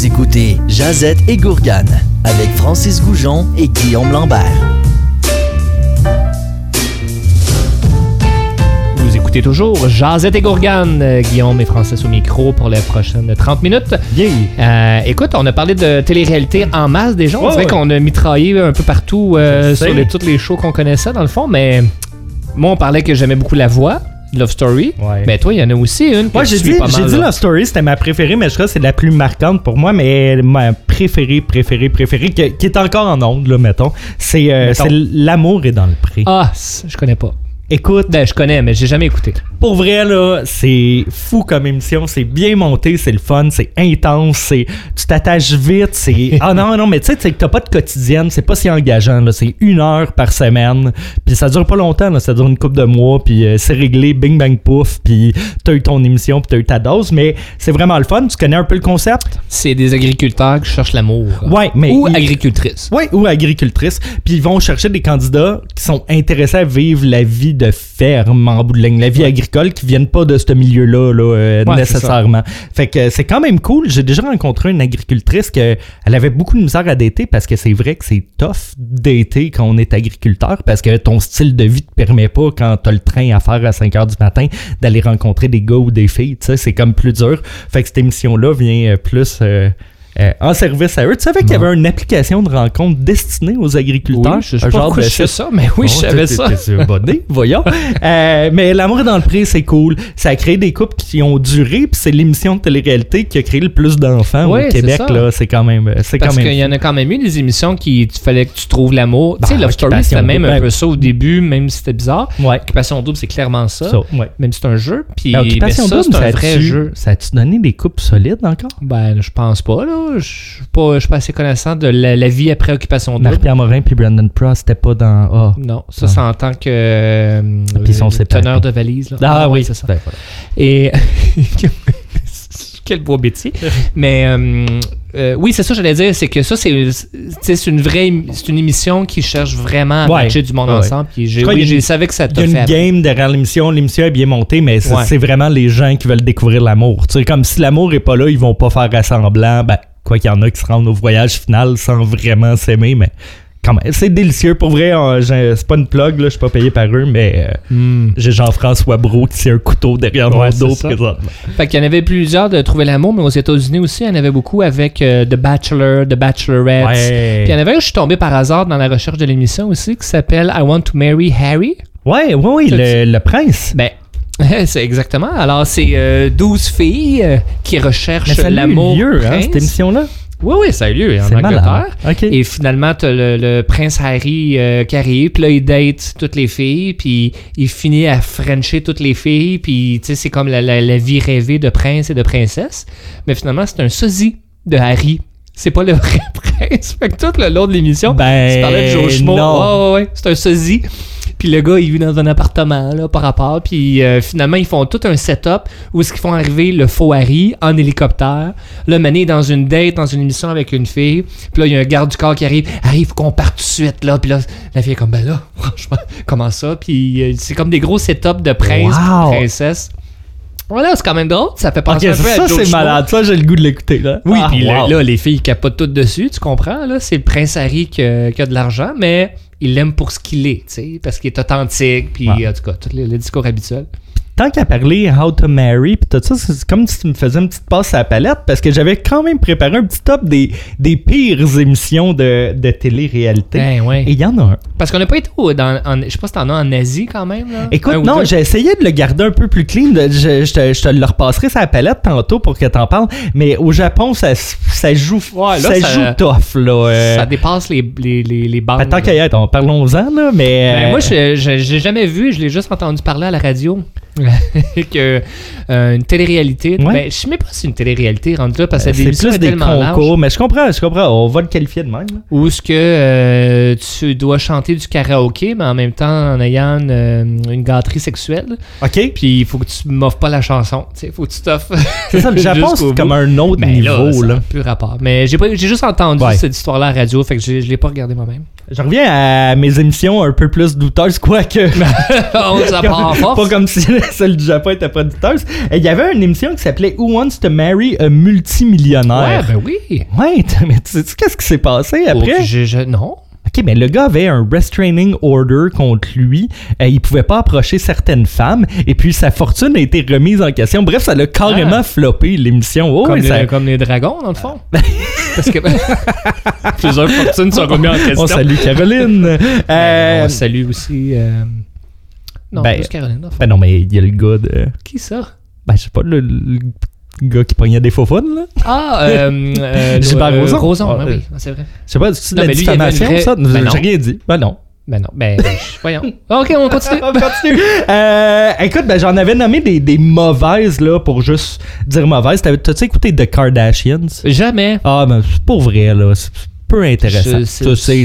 Vous écoutez Jazette et Gourgane avec Francis Goujon et Guillaume Lambert. Vous écoutez toujours Jazette et Gourgane, Guillaume et Francis au micro pour les prochaines 30 minutes. Yeah. Euh, écoute, on a parlé de télé-réalité en masse déjà. On Ouais, dirait ouais. qu'on a mitraillé un peu partout euh, sur les, tous les shows qu'on connaissait dans le fond, mais moi on parlait que j'aimais beaucoup la voix, Love Story. Ouais. Mais toi, il y en a aussi une. Moi, j'ai dit, j'ai. Love Story, c'était ma préférée, mais je crois que c'est la plus marquante pour moi, mais ma préférée, préférée, préférée, qui est encore en onde, là, mettons, c'est euh, L'amour est dans le pré. Ah, je connais pas. Écoute, Ben, je connais, mais j'ai jamais écouté. Pour vrai, là, c'est fou comme émission, c'est bien monté, c'est le fun, c'est intense, c'est tu t'attaches vite, c'est... Ah non, non, mais tu sais, c'est que t'as pas de quotidienne, c'est pas si engageant, là, c'est une heure par semaine, puis ça dure pas longtemps, là, ça dure une couple de mois, puis euh, c'est réglé, bing bang pouf, puis t'as eu ton émission, puis t'as eu ta dose, mais c'est vraiment le fun, tu connais un peu le concept? C'est des agriculteurs qui cherchent l'amour. Ouais, mais... Ou ils- agricultrices. Oui, ou agricultrices. Puis ils vont chercher des candidats qui sont intéressés à vivre la vie de ferme en bout de ligne, la vie agricole, qui viennent pas de ce milieu-là là, euh, Ouais, nécessairement. Fait que c'est quand même cool. J'ai déjà rencontré une agricultrice que elle avait beaucoup de misère à dater parce que c'est vrai que c'est tough dater quand on est agriculteur parce que ton style de vie te permet pas quand t'as le train à faire à 5 heures du matin d'aller rencontrer des gars ou des filles. C'est comme plus dur. Fait que cette émission-là vient euh, plus euh, euh, en service à eux. Tu savais qu'il y avait une application de rencontre destinée aux agriculteurs? Oui, je sais pas de je sais ça, mais oui, Bon, je savais ça. t'es abonné, voyons. Euh, mais L'amour est dans le pré, c'est cool. Ça a créé des couples qui ont duré, puis c'est l'émission de télé-réalité qui a créé le plus d'enfants au c'est Québec. C'est quand même, c'est quand Parce qu'il y en a quand même eu des émissions qui il fallait que tu trouves l'amour. tu sais, Bah, Love Story, c'était même un ben- peu ça au début, même si c'était bizarre. Ouais. Occupation Double, c'est clairement ça. Ça, ouais. Même si c'est un jeu. Puis ben, Occupation ça, Double, c'est un vrai jeu. Ça a-tu donné des coupes solides encore? Ben, je pense pas, là. Je suis pas, je suis pas assez connaissant de la, la vie après Occupation Double. Marie-Pierre Morin puis Brandon Prost, c'était pas dans. Ah, Non, ça, Ah. c'est en tant que euh, Puis ils sont euh, teneur de valise. Là. Ah oui, c'est ça. Ben, voilà. Et quel beau métier. Mais euh, euh, oui, c'est ça que j'allais dire, c'est que ça, c'est c'est une vraie c'est une émission qui cherche vraiment à Ouais. matcher du monde Ouais. ensemble. Puis j'ai, Je oui, une- savais que ça Il y t'a a une fait. game derrière l'émission. L'émission est bien montée, mais c'est Ouais. vraiment les gens qui veulent découvrir l'amour. Tu sais, comme si l'amour est pas là, ils vont pas faire assemblant. Ben, quoi qu'il y en a qui se rendent au voyage final sans vraiment s'aimer, mais quand même, c'est délicieux. Pour vrai, c'est pas une plug, là, je suis pas payé par eux, mais euh, Hmm. j'ai Jean-François Bro qui tient un couteau derrière Ouais, mon dos présentement. Fait qu'il y en avait plusieurs de Trouver l'amour, mais aux États-Unis aussi, il y en avait beaucoup avec euh, The Bachelor, The Bachelorette. Puis il y en avait un, je suis tombé par hasard dans la recherche de l'émission aussi, qui s'appelle I Want to Marry Harry. Ouais, ouais, ouais, Ça, le, le prince. Ben, c'est exactement. Alors, c'est euh, 12 filles euh, qui recherchent ça a eu l'amour. lieu, hein, cette émission-là? Oui, oui, ça a eu lieu en C'est Angleterre. Et finalement, t'as le, le prince Harry euh, qui arrive, puis là, il date toutes les filles, puis il finit à frencher toutes les filles, puis tu sais, c'est comme la, la- la vie rêvée de prince et de princesse. Mais finalement, c'est un sosie de Harry. C'est pas le vrai prince. Fait que tout le long de l'émission, Ben, tu parlais de Joe Schmo. ouais, ouais, c'est un sosie. Puis le gars, il vit dans un appartement, là, par rapport. Puis euh, finalement, ils font tout un setup où est-ce qu'ils font arriver le faux Harry en hélicoptère. Là, Mané est dans une date, dans une émission avec une fille. Puis là, il y a un garde du corps qui arrive. Harry, faut qu'on parte tout de suite, là. Puis là, la fille est comme, ben là, franchement, comment ça? Puis euh, c'est comme des gros setups de prince Wow. princesse. Voilà, c'est quand même drôle. Ça fait penser un peu ça, à Joe c'est malade. Ça, j'ai le goût de l'écouter, là. Oui, Ah, puis là, wow. là, les filles capotent toutes dessus, tu comprends, là. C'est le prince Harry qui a de l'argent, mais il l'aime pour ce qu'il est, tu sais, parce qu'il est authentique, puis Ouais. en tout cas, tous les, les discours habituels. Tant qu'à parler How to Marry puis tout ça, c'est comme si tu me faisais une petite passe à la palette parce que j'avais quand même préparé un petit top des, des pires émissions de, de télé-réalité. Ben ouais. Et il y en a un. Parce qu'on n'a pas été au, dans, en, je sais pas si t'en as en Asie quand même, là. Écoute, Un non, j'ai essayé de le garder un peu plus clean. de- Je, je te, je te le repasserai sur la palette tantôt pour que t'en parles. Mais au Japon, ça, ça joue, Ouais, là, ça, ça- joue tough, là. euh. Ça dépasse les, les, les, les bandes. Ben, tant qu'à y être, on- parlons-en, là. Mais. Ben, euh, moi, je je- j'ai jamais vu, je l'ai juste entendu parler à la radio. que euh, une télé-réalité. Ouais. Ben, je sais même pas si c'est une télé-réalité rendu là parce que c'est des émissions plus des concours. Mais je comprends, je comprends. On va le qualifier de même. Où est-ce que euh, tu dois chanter du karaoké, mais en même temps en ayant une, euh, une gâterie sexuelle. OK? Puis il faut que tu m'offres pas la chanson. Il faut que tu t'offres. C'est ça, le Japon, c'est comme un autre Ben niveau, là. plus rapport. Mais j'ai pas- j'ai juste entendu Ouais. cette histoire-là à la radio, fait que je l'ai pas regardé moi-même. Je reviens à mes émissions un peu plus douteuses, quoique. On part en force. pas comme si celle du Japon était pas douteuse. Il y avait une émission qui s'appelait Who Wants to Marry a Ouais, Multimillionnaire? ben oui. Ouais, mais tu sais qu'est-ce qui s'est passé après? Oh, je- non. Mais le gars avait un restraining order contre lui. Euh, il pouvait pas approcher certaines femmes. Et puis, sa fortune a été remise en question. Bref, ça l'a carrément Ah. floppé, l'émission. Oh, Comme, les, ça- comme les dragons, dans le fond. Parce que plusieurs fortunes sont remises en question. On salue Caroline. Euh, Euh, on salue aussi. euh, Non, ben, plus Caroline. ben non, mais il y a le gars de... Qui ça? Ben, je sais pas, le, le gars qui pognait des faux là. Ah, euh, euh, Gilbert euh, Rozon. Rozon, Ah, ben oui, c'est vrai. Je sais pas, c'est de la diffamation, vraie- ça? Ben. J'ai rien dit. Ben non. Ben non, ben, je- voyons. Ok, on continue. On continue. Euh, écoute, ben, j'en avais nommé des, des mauvaises, là, pour juste dire mauvaises. T'as-tu écouté The Kardashians? Jamais. Ah, ben, c'est pas vrai, là. C'est peu intéressant. Je Tu sais,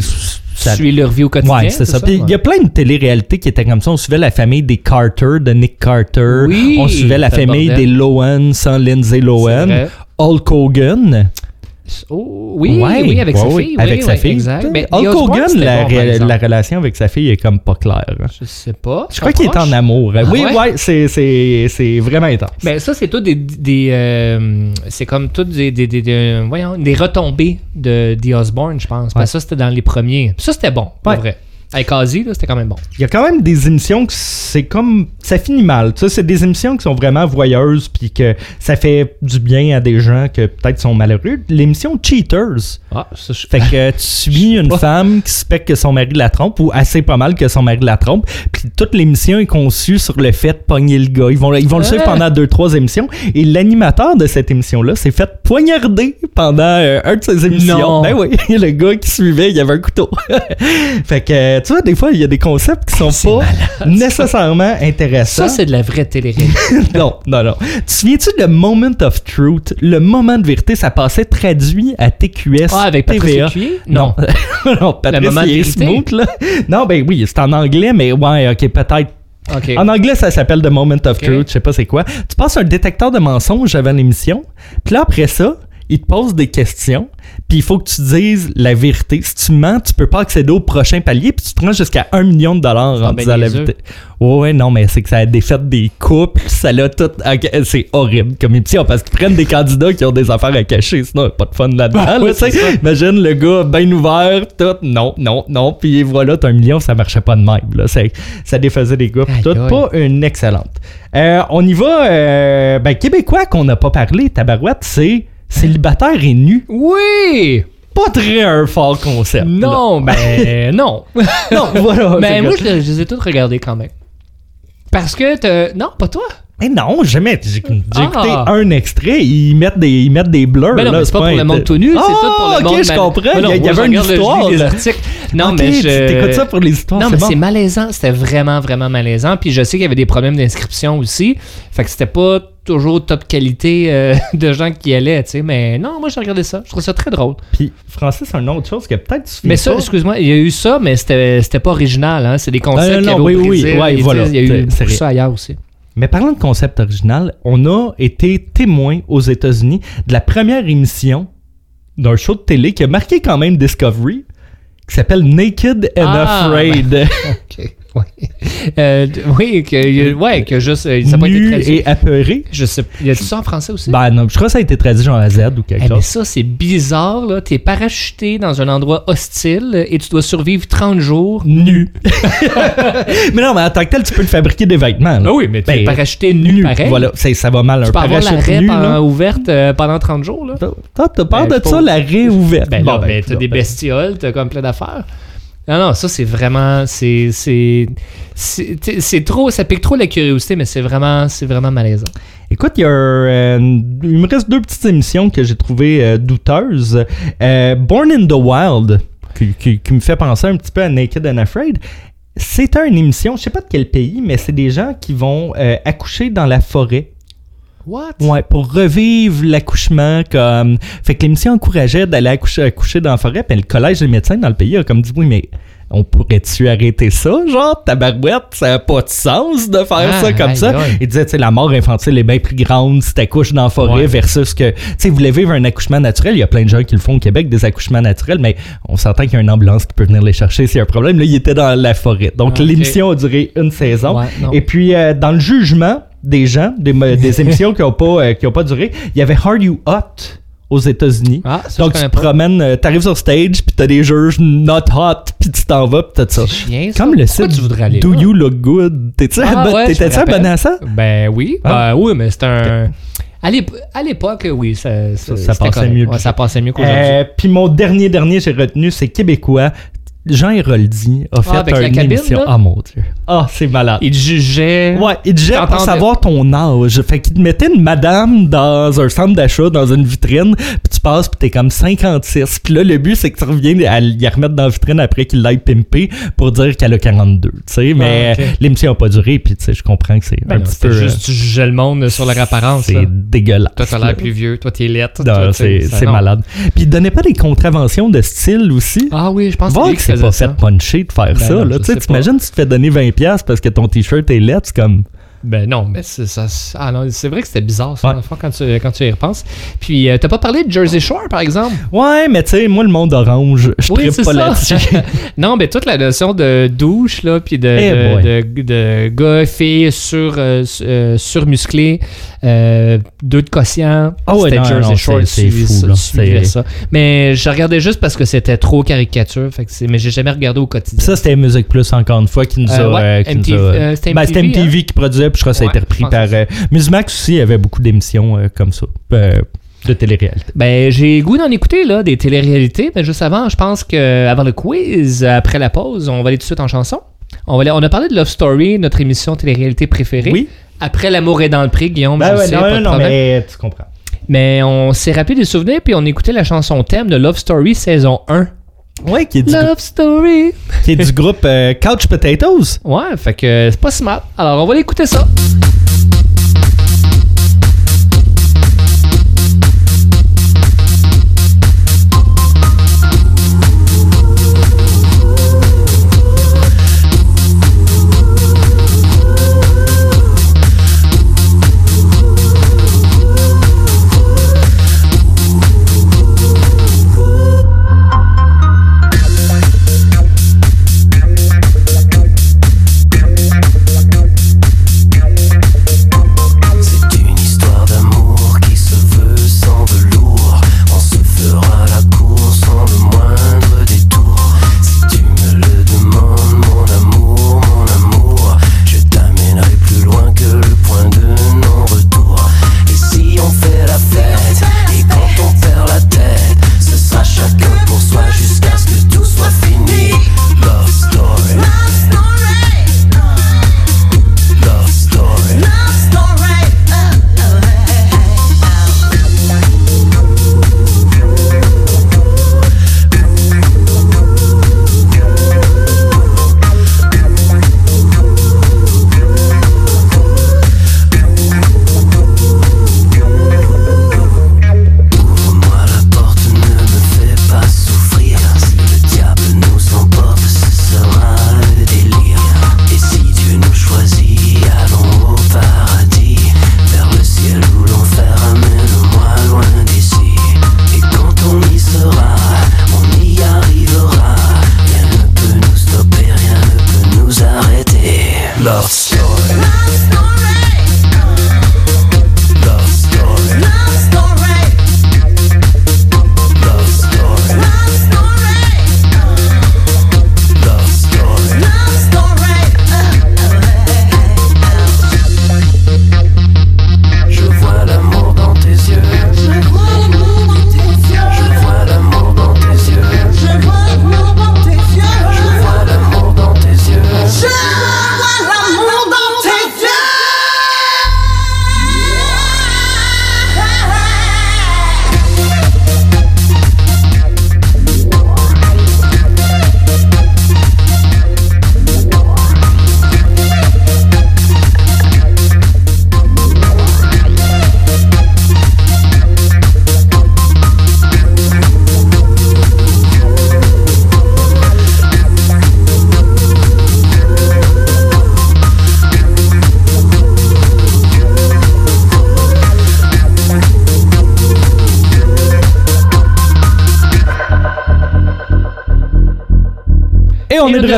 ça- suis leur vie au quotidien. Ouais, c'est ça. Puis il y a plein de télé-réalités qui étaient comme ça. On suivait la famille des Carter, de Nick Carter. Oui, On suivait la famille des Lohan sans Lindsay Lohan. Hulk Hogan. Oh, oui, Ouais, oui, avec ouais, sa fille. avec oui, sa fille. Exact. Mais Hulk Hogan, la, bon, relation avec sa fille est comme pas claire. Je sais pas. Je crois qu'il est en amour. Ah oui, ouais? ouais, c'est, c'est, c'est vraiment intense. Mais ça, c'est tout des. des euh, c'est comme tout des, des, des, des- voyons, des retombées de The Osborne, je pense. Parce que ça, c'était dans les premiers. Ça, c'était bon, Ouais. vrai. Avec Ozzy, là, c'était quand même bon. Il y a quand même des émissions que c'est comme ça finit mal. Tu sais, c'est des émissions qui sont vraiment voyeuses puis que ça fait du bien à des gens que peut-être sont malheureux. L'émission Cheaters. Ah, ça, je... Fait que euh, tu suis une femme qui suspecte que son mari la trompe ou assez pas mal que son mari la trompe. Puis toute l'émission est conçue sur le fait de pogner le gars. Ils vont, ils vont le suivre Ah. pendant deux, trois émissions. Et l'animateur de cette émission-là s'est fait poignarder pendant euh, un de ses émissions. Non. Ben oui, le gars qui suivait, il avait un couteau. fait que, euh, tu vois, des fois, il y a des concepts qui sont pas malade, nécessairement intéressants. ça, c'est de la vraie télé-réalité. non, non, non. Tu te souviens-tu de Moment of Truth? Le moment de vérité, ça passait traduit à TQS. ah, avec TVA. Lécuyer? Non, non, Patrice, moment de smooth, là. Non, ben oui, c'est en anglais, mais ouais, ok, peut-être. En anglais, ça s'appelle The Moment of. Truth, je sais pas c'est quoi. Tu passes un détecteur de mensonges avant l'émission, puis là, après ça, il te pose des questions, puis il faut que tu dises la vérité. Si tu mens, tu peux pas accéder au prochain palier, puis tu te rends jusqu'à un million de dollars en Ah, ben, disant la vérité. Ouais, non, mais c'est que ça a défait des couples, ça l'a tout. C'est horrible comme émission parce qu'ils prennent des candidats qui ont des affaires à cacher, sinon pas de fun là-dedans. Ah, là. Imagine le gars bien ouvert, tout, non, non, non, puis voilà, t'as un million, ça marchait pas de même. Là. Ça, défaisait des Aïe, tout. Pas une excellente. Euh, on y va, euh, ben, québécois qu'on n'a pas parlé, Tabarouette, c'est célibataire et nu? Oui! Pas très un fort concept. là. Non, ben non. non, voilà. Mais c'est moi, je, les- je les ai toutes regardées quand même. Parce que t'as- Non, pas toi. Mais non, jamais. J'ai j'ai Ah. écouté un extrait, ils mettent des, ils mettent des blurs. Ben non, là, mais c'est pas pour le monde tout nu, c'est Ah, tout pour le ok, monde. je mal- comprends. Ben non, il y, a- il y je avait une le- je histoire. là. articles. Non, Ok, mais je. t'écoutes ça pour les histoires. Non, c'est mais bon. c'est malaisant. C'était vraiment, vraiment malaisant. Puis je sais qu'il y avait des problèmes d'inscription aussi. Fait que c'était pas toujours top qualité euh, de gens qui y allaient, tu sais. Mais non, moi, j'ai regardé ça. Je trouve ça très drôle. Puis, Francis, une autre chose que peut-être tu Mais ça, excuse-moi, il y a eu ça, mais c'était c'était pas original. Hein. C'est des concepts Non, non, qu'il y non, avait au oui, oui, ouais, et, voilà. Il y a eu C'est- ça ailleurs aussi. Mais parlant de concept original, on a été témoin aux États-Unis de la première émission d'un show de télé qui a marqué quand même Discovery, qui s'appelle Naked and Ah, Afraid. Ouais. Euh, oui, que, ouais, que juste. euh, Ça été Nu traduit. et apeuré. Je sais. Y a tout ça en français aussi? Ben non, je crois que ça a été traduit genre à Z ou quelque Eh, mais chose. ça, c'est bizarre, là. T'es parachuté dans un endroit hostile et tu dois survivre 30 jours. Nu. mais non, mais en tant que tel, tu peux te fabriquer des vêtements. là. Ah oui, mais tu es Ben, parachuté nu, pareil. Voilà, ça va mal un Tu peux avoir nu. pendant- là. ouverte euh, pendant 30 jours, là. T'as peur Ben, de ça, la réouverte? Ben Bon, ben, ben, t'as des ben, bestioles, t'as comme plein d'affaires. Non, non, ça, c'est vraiment... C'est... C'est trop... Ça pique trop la curiosité, mais c'est vraiment... C'est vraiment malaisant. Écoute, il euh, me reste deux petites émissions que j'ai trouvées euh, douteuses. Euh, Born in the Wild, qui, qui- me fait penser un petit peu à Naked and Afraid. C'est une émission, je sais pas de quel pays, mais c'est des gens qui vont accoucher dans la forêt. What? Ouais, pour revivre l'accouchement comme fait que l'émission encourageait d'aller accoucher, accoucher dans la forêt, puis le collège des médecins dans le pays a comme dit oui mais on pourrait-tu arrêter ça, genre tabarouette, ça n'a pas de sens de faire Ah, ça comme aïe, ça. aïe. Il disait tu sais la mort infantile est bien plus grande si t'accouches dans la forêt Ouais. versus que tu sais vous voulez vivre un accouchement naturel, il y a plein de gens qui le font au Québec des accouchements naturels, mais on s'entend qu'il y a une ambulance qui peut venir les chercher s'il y a un problème. Là, il était dans la forêt. Donc Ah, l'émission a duré une saison. Ouais. Et puis, euh, dans le jugement des gens, des, émissions qui n'ont pas, euh, qui ont pas duré, il y avait Are You Hot? Aux États-Unis. Ah, ça, Donc, je tu te pas. promènes, euh, t'arrives sur stage, puis t'as des juges not hot, puis tu t'en vas, puis tout ça. Chien, ça. Comme le Pourquoi site tu voudrais aller Do là? You Look Good? T'es-tu Ah, abonné- ouais, je me T'étais-tu rappelle. abonné à ça? Ben oui. Ah. Ben oui, mais c'est un. À l'ép- à l'époque, oui, ça, ça, Ça c'était passait correct. mieux. Ouais, ça passait mieux qu'aujourd'hui. Euh, puis mon dernier, dernier, j'ai retenu, c'est québécois. Jean Héroldi a fait avec la une cabine, émission. là? Ah mon dieu. Ah, c'est malade. Il jugeait. Ouais, il te jette pour savoir ton âge. Fait qu'il te mettait une madame dans un centre d'achat, dans une vitrine, puis tu passes, puis t'es comme 56. Puis là, le but, c'est que tu reviens à y remettre dans la vitrine après qu'il l'ait pimpé pour dire qu'elle a 42. Tu sais, mais Ah, ok. l'émission a pas duré, puis tu sais, je comprends que c'est Ben un non, petit peu... juste tu jugeais le monde sur leur apparence. C'est dégueulasse. Toi, t'as l'air plus vieux. Toi, t'es lettre. C'est malade. Puis il donnait pas des contraventions de style aussi? Ah oui, je pense Voir que c'est pas fait puncher de faire Ben ça. non, là. Tu t'imagines, tu te fais donner 20$ parce que ton t-shirt est laid, c'est comme. Ben non, mais c'est ça. Ah non, c'est vrai que c'était bizarre ça, Ouais. fond, quand tu, quand tu y repenses. Puis, euh, t'as pas parlé de Jersey Shore, par exemple? Ouais, mais tu sais, moi, le monde orange, je Oui, trippe c'est pas là-dessus. non, mais toute la notion de douche, là, puis de, Eh de, de, de gars, filles sur, euh, euh, surmusclés, euh, deux de quotient. Ah ouais, c'était Jersey non, Shore, c'est- fou, ça, là. Mais je regardais juste parce que c'était trop caricature, fait que mais j'ai jamais regardé au quotidien. ça, c'était Musique Plus, encore une fois, qui nous Euh, a. ouais, euh, qui nous a- c'était Ben, c'était MTV, MTV qui produisait, puis je crois que ça a été repris par. euh, Musmax aussi, il y avait beaucoup d'émissions euh, comme ça, euh, de télé-réalité. Ben, j'ai goût d'en écouter, là, des téléréalités. Mais juste avant, je pense que avant le quiz, après la pause, on va aller tout de suite en chanson. On, va aller- on a parlé de Love Story, notre émission télé-réalité préférée. Oui. Après L'amour est dans le prix, Guillaume, Ben je ouais, sais, non, pas non, de non, problème. mais tu comprends. Mais on s'est rappelé des souvenirs, puis on écoutait la chanson thème de Love Story saison 1. Ouais, qui est du, Love Story! qui est du groupe euh, Couch Potatoes. Ouais, fait que c'est pas si mal. Alors, on va aller écouter ça.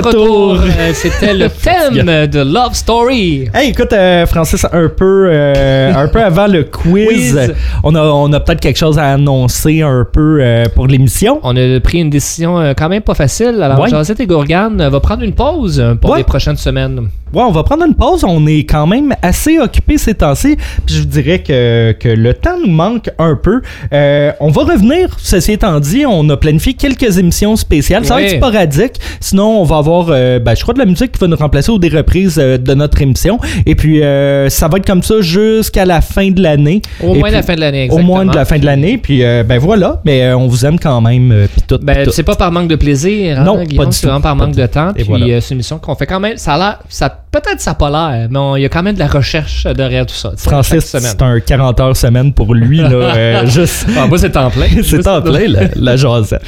De retour. Euh, C'était le thème de Love Story. Hey, écoute, euh, Francis, un peu, euh, un peu avant le quiz, Quiz. on a, on a peut-être quelque chose à annoncer un peu euh, pour l'émission. On a pris une décision euh, quand même pas facile. Alors, Ouais. Josette et Gourgane euh, va prendre une pause euh, pour Ouais. les prochaines semaines. Ouais, on va prendre une pause. On est quand même assez occupé ces temps-ci. Puis je vous dirais que, que le temps nous manque un peu. Euh, on va revenir, ceci étant dit. On a planifié quelques émissions spéciales. Ça va être sporadique. Sinon, on va avoir, euh, ben, je crois, de la musique qui va nous remplacer ou des reprises euh, de notre émission. Et puis, euh, ça va être comme ça jusqu'à la fin de l'année. Au Et moins puis- la fin de l'année, Au exactement. moins de la fin de l'année. Puis, ben voilà. Mais on vous aime quand même. puis tout, Ben, c'est pas par manque de plaisir, hein, Non, pas du c'est tout. vraiment par manque de temps. Et Puis voilà. c'est une émission qu'on fait quand même. Ça a l'air, ça peut-être ça a pas l'air, mais il y a quand même de la recherche derrière tout ça. Francis, c'est un 40 heures semaine pour lui. Là, euh, juste... Ah, moi, c'est en plein. C'est en plein, la, la jasette.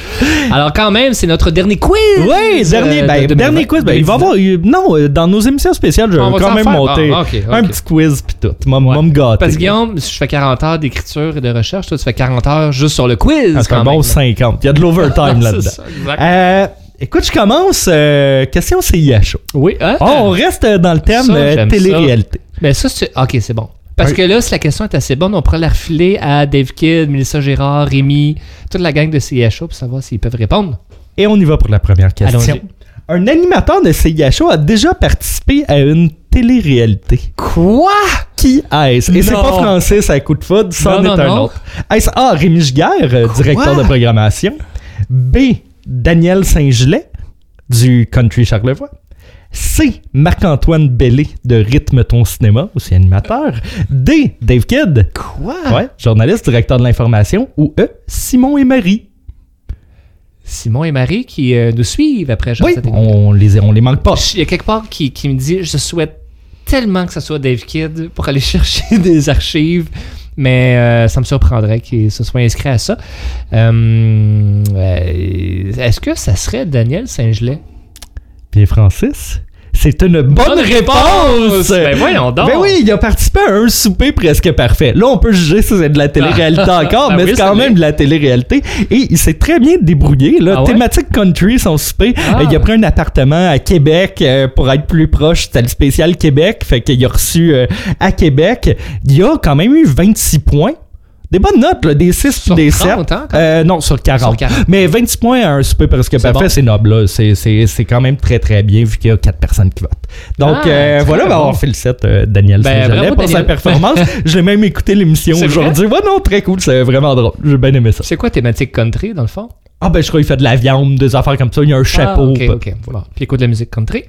Alors, quand même, c'est notre dernier quiz. Oui, dernier, euh, ben, de 2020. dernier quiz. Ben, il va avoir. euh, Non, euh, dans nos émissions spéciales, je vais va quand même monter Ah, un petit quiz puis tout. M'a Ouais. me gâter. Parce que Guillaume, si je fais 40 heures d'écriture et de recherche, toi, tu fais 40 heures juste sur le quiz. Ah, c'est un bon même. 50. Il y a de l'overtime C'est là-dedans. Écoute, je commence. euh, question CIHO. Oui, hein? Oh, on reste dans le thème euh, télé-réalité. Ben ça, c'est... OK, c'est bon. Parce Oui. que là, si la question est assez bonne, on pourrait la refiler à Dave Kidd, Mélissa Gérard, Rémi, toute la gang de CIHO pour savoir s'ils peuvent répondre. Et on y va pour la première question. Un animateur de CIHO a déjà participé à une télé-réalité. Quoi? Qui est-ce? Et c'est pas Francis à coup de foudre, c'en est non, un non. autre. Est-ce A. Rémi Giguère, euh, directeur de programmation? B. Daniel Saint-Gelais, du Country Charlevoix? C. Marc-Antoine Bellé, de Rythme Ton Cinéma, aussi animateur? D. Dave Kidd? Quoi? Ouais, journaliste, directeur de l'information? Ou E. Simon et Marie? Simon et Marie qui euh, nous suivent après Oui, on les, on les manque pas. Il y a quelque part qui, qui me dit je souhaite tellement que ce soit Dave Kidd pour aller chercher des archives, mais euh, ça me surprendrait qu'il se soit inscrit à ça. Euh, euh, Est-ce que ça serait Daniel Saint-Gelais? Puis Francis? C'est une bonne, Bonne réponse! réponse! Ben voyons donc! Ben oui, il a participé à un souper presque parfait. Là, on peut juger si c'est de la télé-réalité encore, Ben mais oui, c'est quand même de la télé-réalité. Et il s'est très bien débrouillé. Là. Ah ouais? Thématique country, son souper. Ah. Euh, il a pris un appartement à Québec euh, pour être plus proche. C'était le spécial Québec. Fait qu'il a reçu euh, à Québec. Il a quand même eu 26 points. Des bonnes notes, là, des 6 Sur des 30, 7. hein, Euh, non, sur 40. Sur 40. Mais 26 points à un souper presque C'est parfait, bon. c'est noble. C'est- quand même très très bien vu qu'il y a 4 personnes qui votent. Donc Ah, euh, voilà, ben, bon. on félicite euh, Daniel Ben, bravo, pour sa performance. J'ai même écouté l'émission aujourd'hui. Ouais, non, très cool, c'est vraiment drôle. J'ai bien aimé ça. C'est quoi thématique country dans le fond? Ah ben je crois qu'il fait de la viande, des affaires comme ça. Il y a un chapeau. Ah, ok, ok. Bon. Puis écoute de la musique country.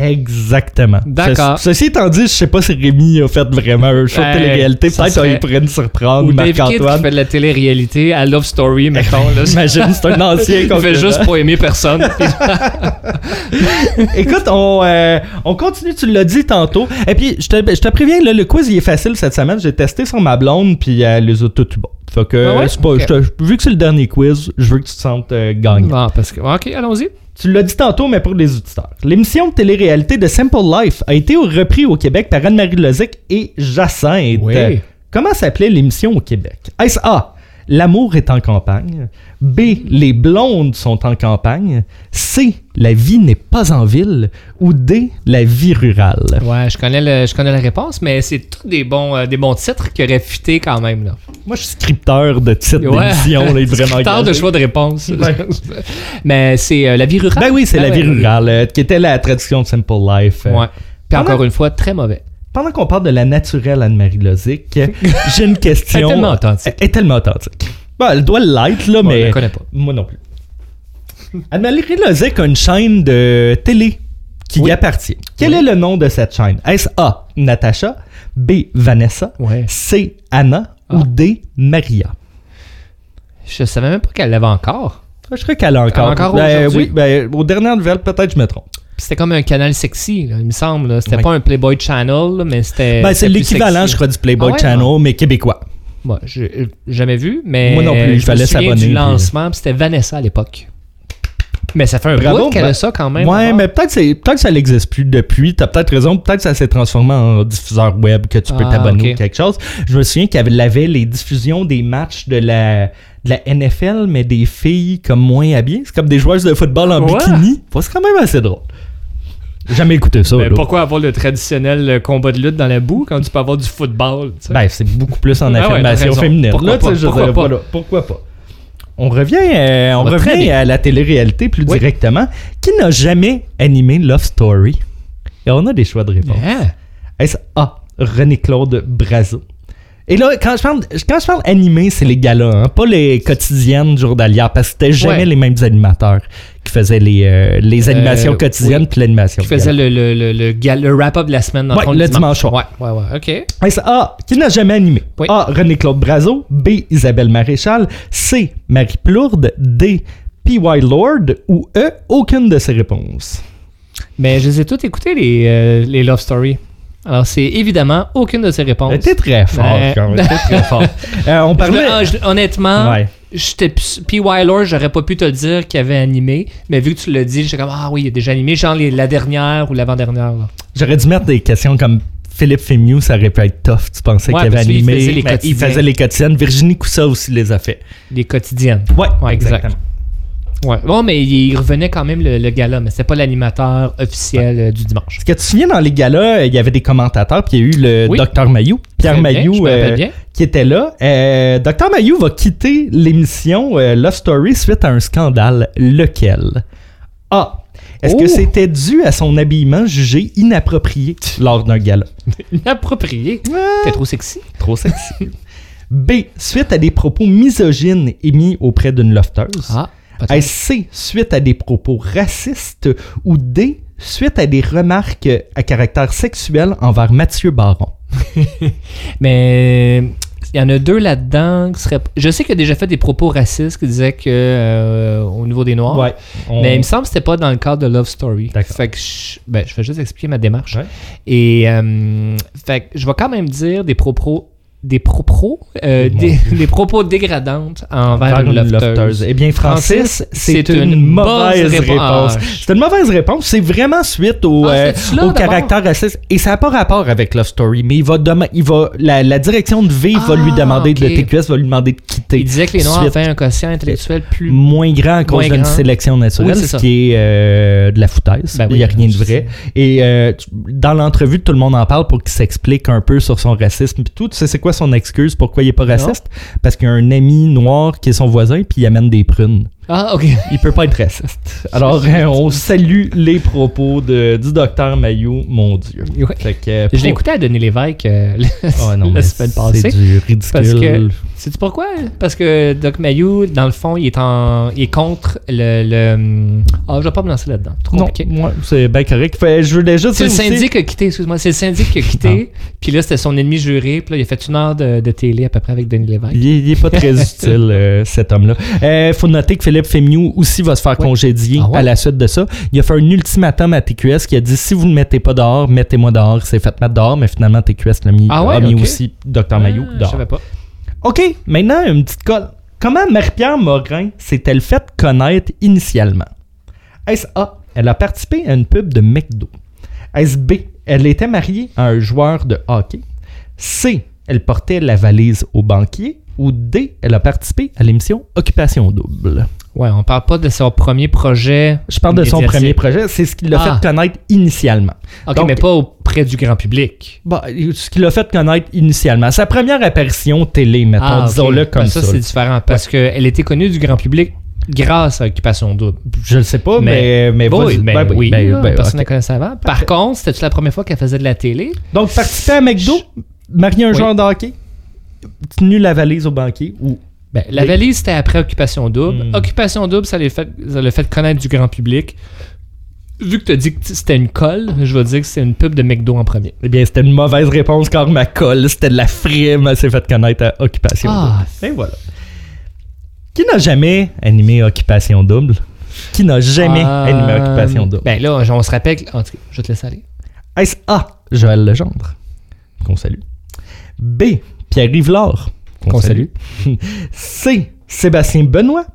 Exactement. D'accord. Ce- ceci étant dit, je sais pas si Rémi a fait vraiment un show de Euh, télé-réalité. Peut-être qu'il pourrait nous surprendre, Kidd qui Marc-Antoine. fait de la télé-réalité à Love Story, mettons. Là. Imagine, c'est un ancien Il fait juste pour aimer personne. Écoute, on, euh, on continue, tu l'as dit tantôt. Et puis, je te, je te préviens, là, le quiz, il est facile cette semaine. J'ai testé sur ma blonde, puis elle les a toutes bonnes. Fait que, Ah ouais? c'est pas, Ok. je te- vu que c'est le dernier quiz, je veux que tu te sentes euh, gagnant. Ah, parce que... Ok, allons-y. Tu l'as dit tantôt, mais pour les auditeurs. L'émission de télé-réalité de Simple Life a été repris au Québec par Anne-Marie Lozic et Jacinthe. Oui. Comment s'appelait l'émission au Québec? Est-ce A. L'amour est en campagne. B. Les blondes sont en campagne. C. La vie n'est pas en ville. Ou D. La vie rurale. Ouais, je connais, le, je connais la réponse, mais c'est tous des bons, euh, des bons titres qui auraient fité quand même. Là. Moi, je suis scripteur de titres Ouais. d'émission. Scripteur de engagé. choix de réponse. Ouais. mais c'est euh, la vie rurale. Ben oui, c'est la Ah vie rurale, euh, qui était la traduction de Simple Life. euh. Ouais. Puis encore une fois, très mauvais. Pendant qu'on parle de la naturelle Anne-Marie Lozic, j'ai une question. Elle est tellement authentique. Elle est tellement authentique. Bon, elle doit l'être, là, Bon, mais. je la connais pas. Moi non plus. Anne-Marie Lozic a une chaîne de télé qui Oui. y appartient. Quel Oui. est le nom de cette chaîne? Est-ce A. Natacha B. Vanessa Ouais. C. Anna Ah. ou D. Maria? Je savais même pas qu'elle l'avait encore. Je crois qu'elle a encore. Encore Ben, aujourd'hui? oui, ben, aux dernières nouvelles, peut-être je me trompe. C'était comme un canal sexy, là, il me semble. C'était Ouais. pas un Playboy Channel, mais c'était. Ben, c'est l'équivalent, je crois, du Playboy Ah ouais? Channel, mais québécois. Moi, j'ai jamais vu, mais. Moi non plus, il je fallait s'abonner, du lancement, puis c'était Vanessa à l'époque. Mais ça fait un Bravo, qu'elle ben- a ça quand même. Ouais, alors. mais peut-être peut-être que ça n'existe plus depuis. T'as peut-être raison. Peut-être que ça s'est transformé en diffuseur web que tu peux Ah, t'abonner ou quelque chose. Je me souviens qu'elle avait les diffusions des matchs de la de la NFL, mais des filles comme moins habillées. C'est comme des joueuses de football en Ouais. bikini. C'est quand même assez drôle. Jamais écouté ça. Ben, pourquoi avoir le traditionnel euh, combat de lutte dans la boue quand tu peux avoir du football? tu sais? Ben, c'est beaucoup plus en Ah ouais, affirmation raison. féminine. Pourquoi Là, pas? je veux Pourquoi dire, pas? voilà, pourquoi pas? On revient, euh, on revient à la télé-réalité plus Oui. directement. Qui n'a jamais animé Love Story? Et on a des choix de réponse. Ah. Est-ce A. René-Claude Brazo? Et là, quand je parle, quand je parle animé, c'est les galas, hein, pas les quotidiennes journalières, parce que c'était jamais Ouais. les mêmes animateurs qui faisaient les, euh, les animations Euh, quotidiennes oui. puis l'animation. Qui faisait le, le, le, le, wrap-up de la semaine dans Ouais, fond, le dimanche soir. Ouais, ouais, ouais. OK. A. Qui n'a jamais animé? Oui. A. René-Claude Brazo. B. Isabelle Maréchal. C. Marie Plourde. D. P.Y. Lord. Ou E. Aucune de ces réponses. Mais je les ai toutes écoutées, les, euh, les Love Story. Alors, c'est évidemment aucune de ces réponses. T'es très fort, quand même. Très fort. Euh, on Je me- parlait... je- honnêtement, Ouais. P.Y. Lord, j'aurais pas pu te dire qu'il avait animé, mais vu que tu l'as dit, j'étais comme Ah oui, il a déjà animé, genre les- la dernière ou l'avant-dernière. J'aurais dû mettre des questions comme Philippe Fémieux, ça aurait pu être tough. Tu pensais Ouais, qu'il avait animé. Ben, il faisait les quotidiennes. Virginie Coussa aussi les a fait. Les quotidiennes. Ouais, Ouais, exact. exactement. Ouais. Bon, mais il revenait quand même le, le gala, mais c'était pas l'animateur officiel euh, du dimanche. Est-ce que tu te souviens, dans les galas, il y avait des commentateurs, puis il y a eu le Oui. Docteur Mayou, Pierre Mayou, euh, qui était là. Euh, Docteur Mayou va quitter l'émission euh, Love Story suite à un scandale. Lequel? A. Est-ce Oh. que c'était dû à son habillement jugé inapproprié lors d'un gala? Inapproprié? T'es trop sexy. Trop sexy. B. Suite à des propos misogynes émis auprès d'une lofteuse. Ah, Est-ce C. Suite à des propos racistes. Ou D. Suite à des remarques à caractère sexuel envers Mathieu Baron. Mais il y en a deux là-dedans qui seraient. Je sais qu'il a déjà fait des propos racistes qui disaient que euh, au niveau des Noirs. On- Mais il me semble que c'était pas dans le cadre de Love Story. Fait que je, ben, je vais juste expliquer ma démarche. Ouais. Et euh, fait que je vais quand même dire des propos des propos euh, des, des propos dégradantes envers une lofteuse. lofteuse. Eh bien, Francis, c'est une, mauvaise réponse. C'est une mauvaise réponse. C'est vraiment suite au, Ah, euh, là, au caractère raciste. Et ça n'a pas rapport avec Love Story, mais il va, il va la, la direction de V va Ah, lui demander, ok. le TQS va lui demander de quitter. Il disait que les Noirs avaient un quotient intellectuel plus. moins grand à cause d'une sélection naturelle, Oui, ce ça. qui est euh, de la foutaise. Ben il n'y a rien de vrai. Et euh, dans l'entrevue, tout le monde en parle pour qu'il s'explique un peu sur son racisme. Tout, tu sais, c'est quoi son excuse pourquoi il est pas raciste? Parce qu'il y a un ami noir qui est son voisin, puis il amène des prunes. Ah, ok. Il peut pas être raciste. Alors, on salue les propos de, du docteur Mayou, mon Dieu. Ouais. Fait que, Je l'ai pour- écouté à Denis Lévesque euh, Ah, non, la semaine c'est passée. du ridicule. Parce que, sais-tu pourquoi? Parce que Doc Mayou, dans le fond, il est, en, il est contre le. le ah, je vais pas me lancer là-dedans. Trop non, moi, c'est bien correct. Fait, je voulais juste C'est le syndic qui a quitté, excuse-moi. C'est le syndic qui a quitté. Puis là, c'était son ennemi juré. Puis là, il a fait une heure de, de télé à peu près avec Denis Lévesque. Il est, il est pas très utile, euh, cet homme-là. Il faut noter que Philippe Fémiou aussi va se faire Ouais. congédier Ah ouais? à la suite de ça. Il a fait un ultimatum à TQS qui a dit si vous ne mettez pas dehors, mettez-moi dehors. Il s'est fait mettre dehors, mais finalement TQS l'a mis, Ah ouais, a mis aussi Dr Mayou Ah, Je dehors. savais pas. OK, maintenant une petite colle. Comment Marie-Pierre Morin s'est-elle faite connaître initialement? Est-ce A, elle a participé à une pub de McDo? Est-ce B, elle était mariée à un joueur de hockey? C, elle portait la valise au banquier? Ou D, elle a participé à l'émission Occupation Double? Ouais, on parle pas de son premier projet. Je parle de son premier projet, c'est ce qui l'a Ah. fait connaître initialement. Ok, Donc- mais pas auprès du grand public. Bah, ce qui l'a fait connaître initialement. Sa première apparition télé, mettons, Ah, disons-le comme Ben, ça. ça, c'est différent. Parce qu'elle était connue du grand public grâce à Occupation Double. Je le sais pas, mais, mais, Bon, vas-y. oui, ben, Ben oui, ben, ben, personne ok. ne connaissait avant. Par contre, c'était-tu la première fois qu'elle faisait de la télé? Donc, participer à McDo, marier un joueur de hockey, tenu la valise au banquier ou. Ben, la valise, c'était après Occupation Double. Hmm. Occupation Double, ça l'a fait, fait connaître du grand public. Vu que tu as dit que c'était une colle, je vais dire que c'est une pub de McDo en premier. Eh bien, c'était une mauvaise réponse car ma colle, c'était de la frime, elle s'est fait connaître à Occupation Ah. Double. Et voilà. Qui n'a jamais animé Occupation Double? Qui n'a jamais Euh, animé Occupation Double? Ben là, on se rappelle que. en tout cas, je vais te laisser aller. Est-ce A. Joël Legendre Qu'on salue? B. Pierre Rivlard Qu'on C. Sébastien Benoît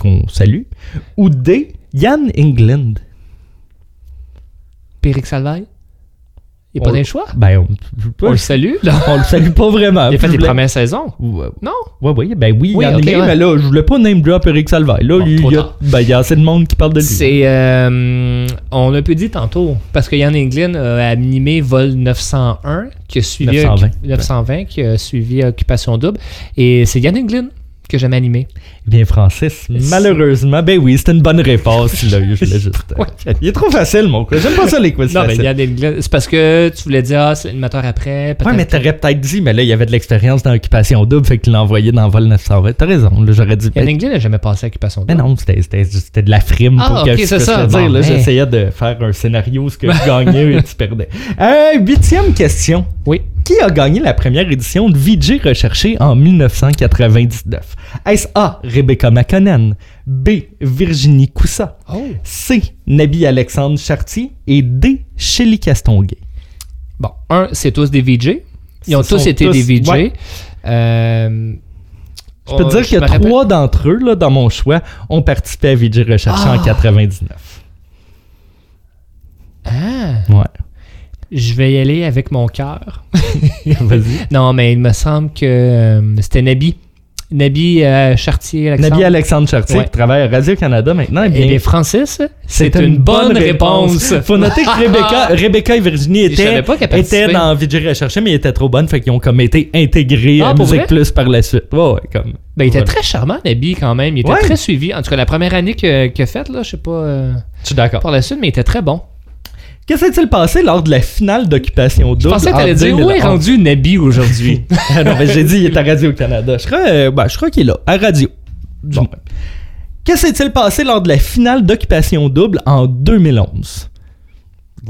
Qu'on salue. Ou D. Yann England Péric Salvaille? Il n'est pas On- dans le choix. Ben, on, On le salue, là. on le salue pas vraiment. Il a fait les voulais- premières saisons. Ouais, Non? ouais, ouais, ben oui, Oui, il y en ok, a, ouais. mais là, je voulais pas name drop Eric Salvaille. Là, Bon, il y, a, ben, il y a assez de monde qui parle de lui. C'est. euh, on l'a pu dit tantôt, parce que Yann Englund a animé Vol 901, qui a suivi. 920. 920, qui a suivi Occupation Double. Et c'est Yann Englund que j'aime animer. Bien, Francis, malheureusement, ben oui, c'était une bonne réponse. Là, je voulais juste, euh. Il est trop facile, mon. J'aime pas ça, les quiz Non, mais faciles. Englund, c'est parce que tu voulais dire, ah, c'est l'animateur après. Ouais, mais que- t'aurais peut-être dit, mais là, il y avait de l'expérience dans Occupation Double, fait qu'il l'a envoyé dans Vol 920. T'as raison, j'aurais dit. Yann Englund n'a jamais passé à Occupation mais Double. non, c'était- de la frime Ah, pour que je puisse ça. dire. Bon, mais- J'essayais de faire un scénario, ce que je gagnais et tu perdais. Euh, huitième question. Oui. Qui a gagné la première édition de VJ Recherché en 1999? Est-ce A. Rebecca McConnell, B. Virginie Coussa, Oh. C. Nabi Alexandre Chartier et D. Shelly Castonguay? Bon, un, c'est tous des VJ. Ils ont tous été tous- des VJ. ouais. Euh, Je peux te oh, dire que trois d'entre eux, là, dans mon choix, ont participé à VJ Recherché Ah. en 99. Ah, Ouais. Je vais y aller avec mon cœur. Vas-y. Non, mais il me semble que euh, c'était Nabi. Nabi euh, Chartier. Alexandre. Nabi Alexandre Chartier, Ouais. qui travaille à Radio-Canada maintenant, eh Eh bien, bien, Francis, c'est une, bonne réponse. Faut noter que Rebecca, Rebecca et Virginie étaient, étaient dans VJ Recherché, mais ils étaient trop bonnes, fait qu'ils ont comme été intégrés Ah, à Musique? Plus par la suite. Ouais, ouais, comme. Ben, il était très charmant, Nabi, quand même. Il était très suivi. En tout cas, la première année que- qu'il a faite, là, je sais pas euh, Je suis d'accord. par la suite, mais il était très bon. Que s'est-il passé lors de la finale d'Occupation Double Je pensais que t'allais dire où est 2011? rendu Nabi aujourd'hui? Ah non, mais j'ai dit, il est à Radio-Canada. Je crois, euh, ben, je crois qu'il est là, à Radio. Moins. Que s'est-il passé lors de la finale d'Occupation Double en 2011?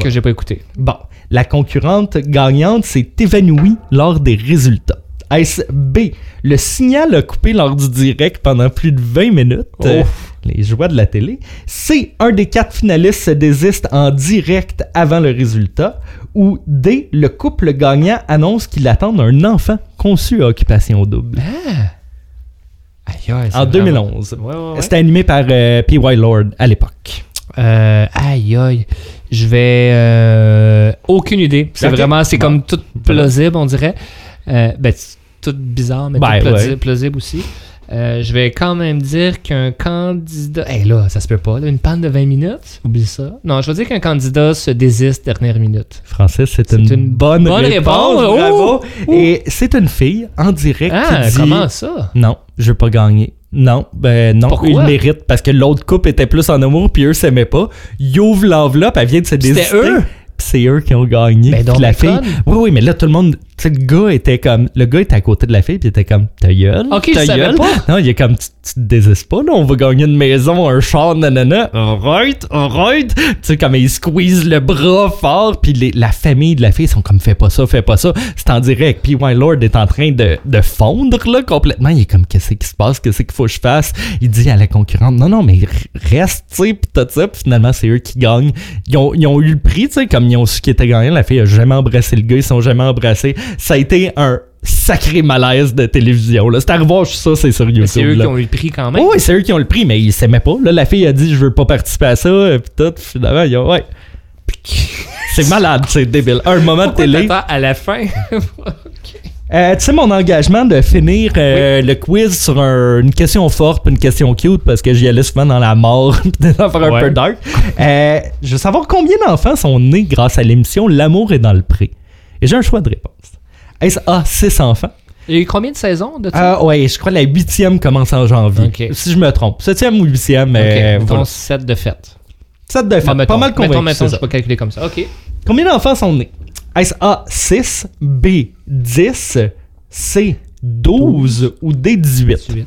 que j'ai pas écouté. Bon, la concurrente gagnante s'est évanouie lors des résultats. Est-ce B. Le signal a coupé lors du direct pendant plus de 20 minutes? Oh. Les joies de la télé. C. Un des quatre finalistes se désiste en direct avant le résultat. Ou D. Le couple gagnant annonce qu'il attend un enfant conçu à occupation double. Aïe, aïe, en vraiment- 2011. Ouais, ouais, ouais. C'était animé par euh, P.Y. Lord à l'époque. Euh, aïe, aïe. Je vais. euh, aucune idée. C'est vraiment. C'est Bon. comme tout plausible, on dirait. Euh, ben, tout bizarre, mais Ben, tout plausible, ouais. plausible aussi. Euh, je vais quand même dire qu'un candidat. Eh là, ça se peut pas. là, une panne de 20 minutes. Oublie ça. Non, je vais dire qu'un candidat se désiste dernière minute. Francis, c'est une, une bonne, bonne réponse. réponse. Bravo. Ouh. Et c'est une fille en direct Ah, qui dit comment ça? Non, je veux pas gagner. Non, ben non, Pourquoi? il mérite parce que l'autre couple était plus en amour puis eux s'aimaient pas. Il ouvre l'enveloppe, elle vient de se C'était désister. eux? Puis c'est eux qui ont gagné. Ben, la fille. Oui, oui, mais là tout le monde, sais, le gars était comme, le gars était à côté de la fille puis il était comme, ta gueule. Ok, je ta savais gueule. pas. Non, il est comme, tu, tu te désistes pas là, on va gagner une maison, un char, nanana. Alright, alright. Tu sais comme il squeeze le bras fort puis les- la famille de la fille sont comme, fais pas ça, fais pas ça. C'est en direct. Puis Wine Lord est en train de, de fondre là complètement. Il est comme, qu'est-ce qui se passe, qu'est-ce qu'il faut que je fasse? Il dit à la concurrente, non non mais reste, tu sais, puis tout ça. Puis finalement c'est eux qui gagnent. Ils ont, ils ont eu le prix, tu sais, comme ils ont su qu'ils étaient gagnants. La fille a jamais embrassé le gars, ils sont jamais embrassés. Ça a été un sacré malaise de télévision. Là, c'est à revoir ça, c'est sur YouTube. C'est eux là. qui ont eu le prix quand même. Oui, c'est eux qui ont le prix, mais ils s'aimaient pas. Là, la fille a dit je veux pas participer à ça, euh, pis tout. Puis Finalement, ils ont ouais. c'est malade, c'est débile. Un moment de télé. à la fin? Euh, tu sais, mon engagement de finir euh, le quiz sur un- une question forte puis une question cute parce que j'y allais souvent dans la mort puis des affaires un Ouais. peu dark. Euh, je veux savoir combien d'enfants sont nés grâce à l'émission L'amour est dans le pré? Et j'ai un choix de réponse. Est-ce A, 6 enfants? Il y a eu combien de saisons de ça? Ah ouais, je crois que la huitième commence en janvier. Ok. Si je me trompe. Septième ou huitième, mais ok, voilà. donc 7 de fête. Ça de fait. Ah, mettons, pas mal convaincu. Mettons, mettons, c'est je peux calculer comme ça. Ok. Combien d'enfants sont nés? Est-ce A, 6, B, 10, C, 12 ou D, 18? 18.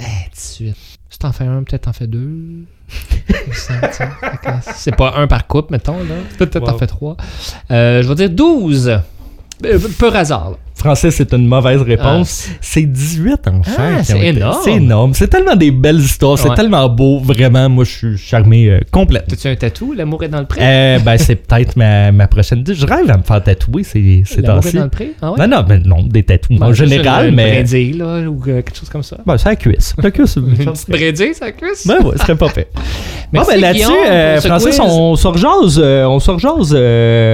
Eh, 18. Si t'en fais un, peut-être t'en fais deux. C'est pas un par couple, mettons. là. Peut-être t'en Wow. fais trois. Euh, je vais dire 12. Euh, Peu hasard. là. Francis, c'est une mauvaise réponse. C'est 18 enfants. Ah, c'est été- énorme. C'est énorme. C'est tellement des belles histoires. C'est tellement beau. Vraiment, moi, je suis charmé euh, complètement. T'as-tu un tatou? L'amour est dans le pré? Euh, ben, c'est peut-être ma, ma prochaine. Je rêve à me faire tatouer ces, ces L'amour est dans le pré? Ah ouais? Non, non, mais non, des tatous Ben, en général, mais. brindille, là, ou euh, quelque chose comme ça. Ben, c'est la cuisse. La cuisse, Une petite brindille, ça cuisse? Ben ouais, ce serait pas fait. Bon, ben là-dessus, euh, Francis, on se rejase, euh, on se rejase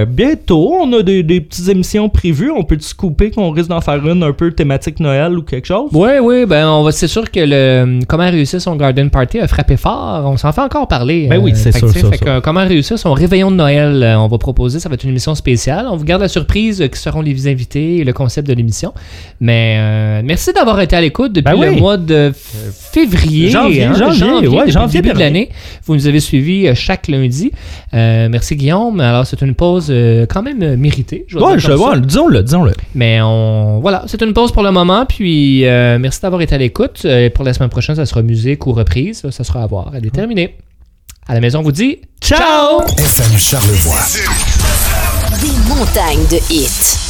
bientôt. On a des, des petites émissions prévues. On peut te couper qu'on risque d'en faire une un peu thématique Noël ou quelque chose? Oui, oui, ben on va, c'est sûr que le comment réussir son garden party a frappé fort. On s'en fait encore parler. Ben oui, c'est fait que, sûr, que, euh, comment réussir son réveillon de Noël, euh, on va proposer. Ça va être une émission spéciale. On vous garde la surprise euh, qui seront les invités et le concept de l'émission. Mais euh, merci d'avoir été à l'écoute depuis Ben oui. le mois de février, Janvier, hein, janvier, ouais, début de l'année. Vous nous avez suivis euh, chaque lundi. Euh, merci Guillaume. Alors c'est une pause euh, quand même euh, méritée. Je Ouais, je vois, disons-le, disons-le. Mais on voilà, c'est une pause pour le moment. Puis euh, merci d'avoir été à l'écoute. Euh, pour la semaine prochaine, ça sera musique ou reprise. Ça, ça sera à voir. Elle est terminée. À la maison, on vous dit ciao. FM Charlevoix. Des montagnes de hits.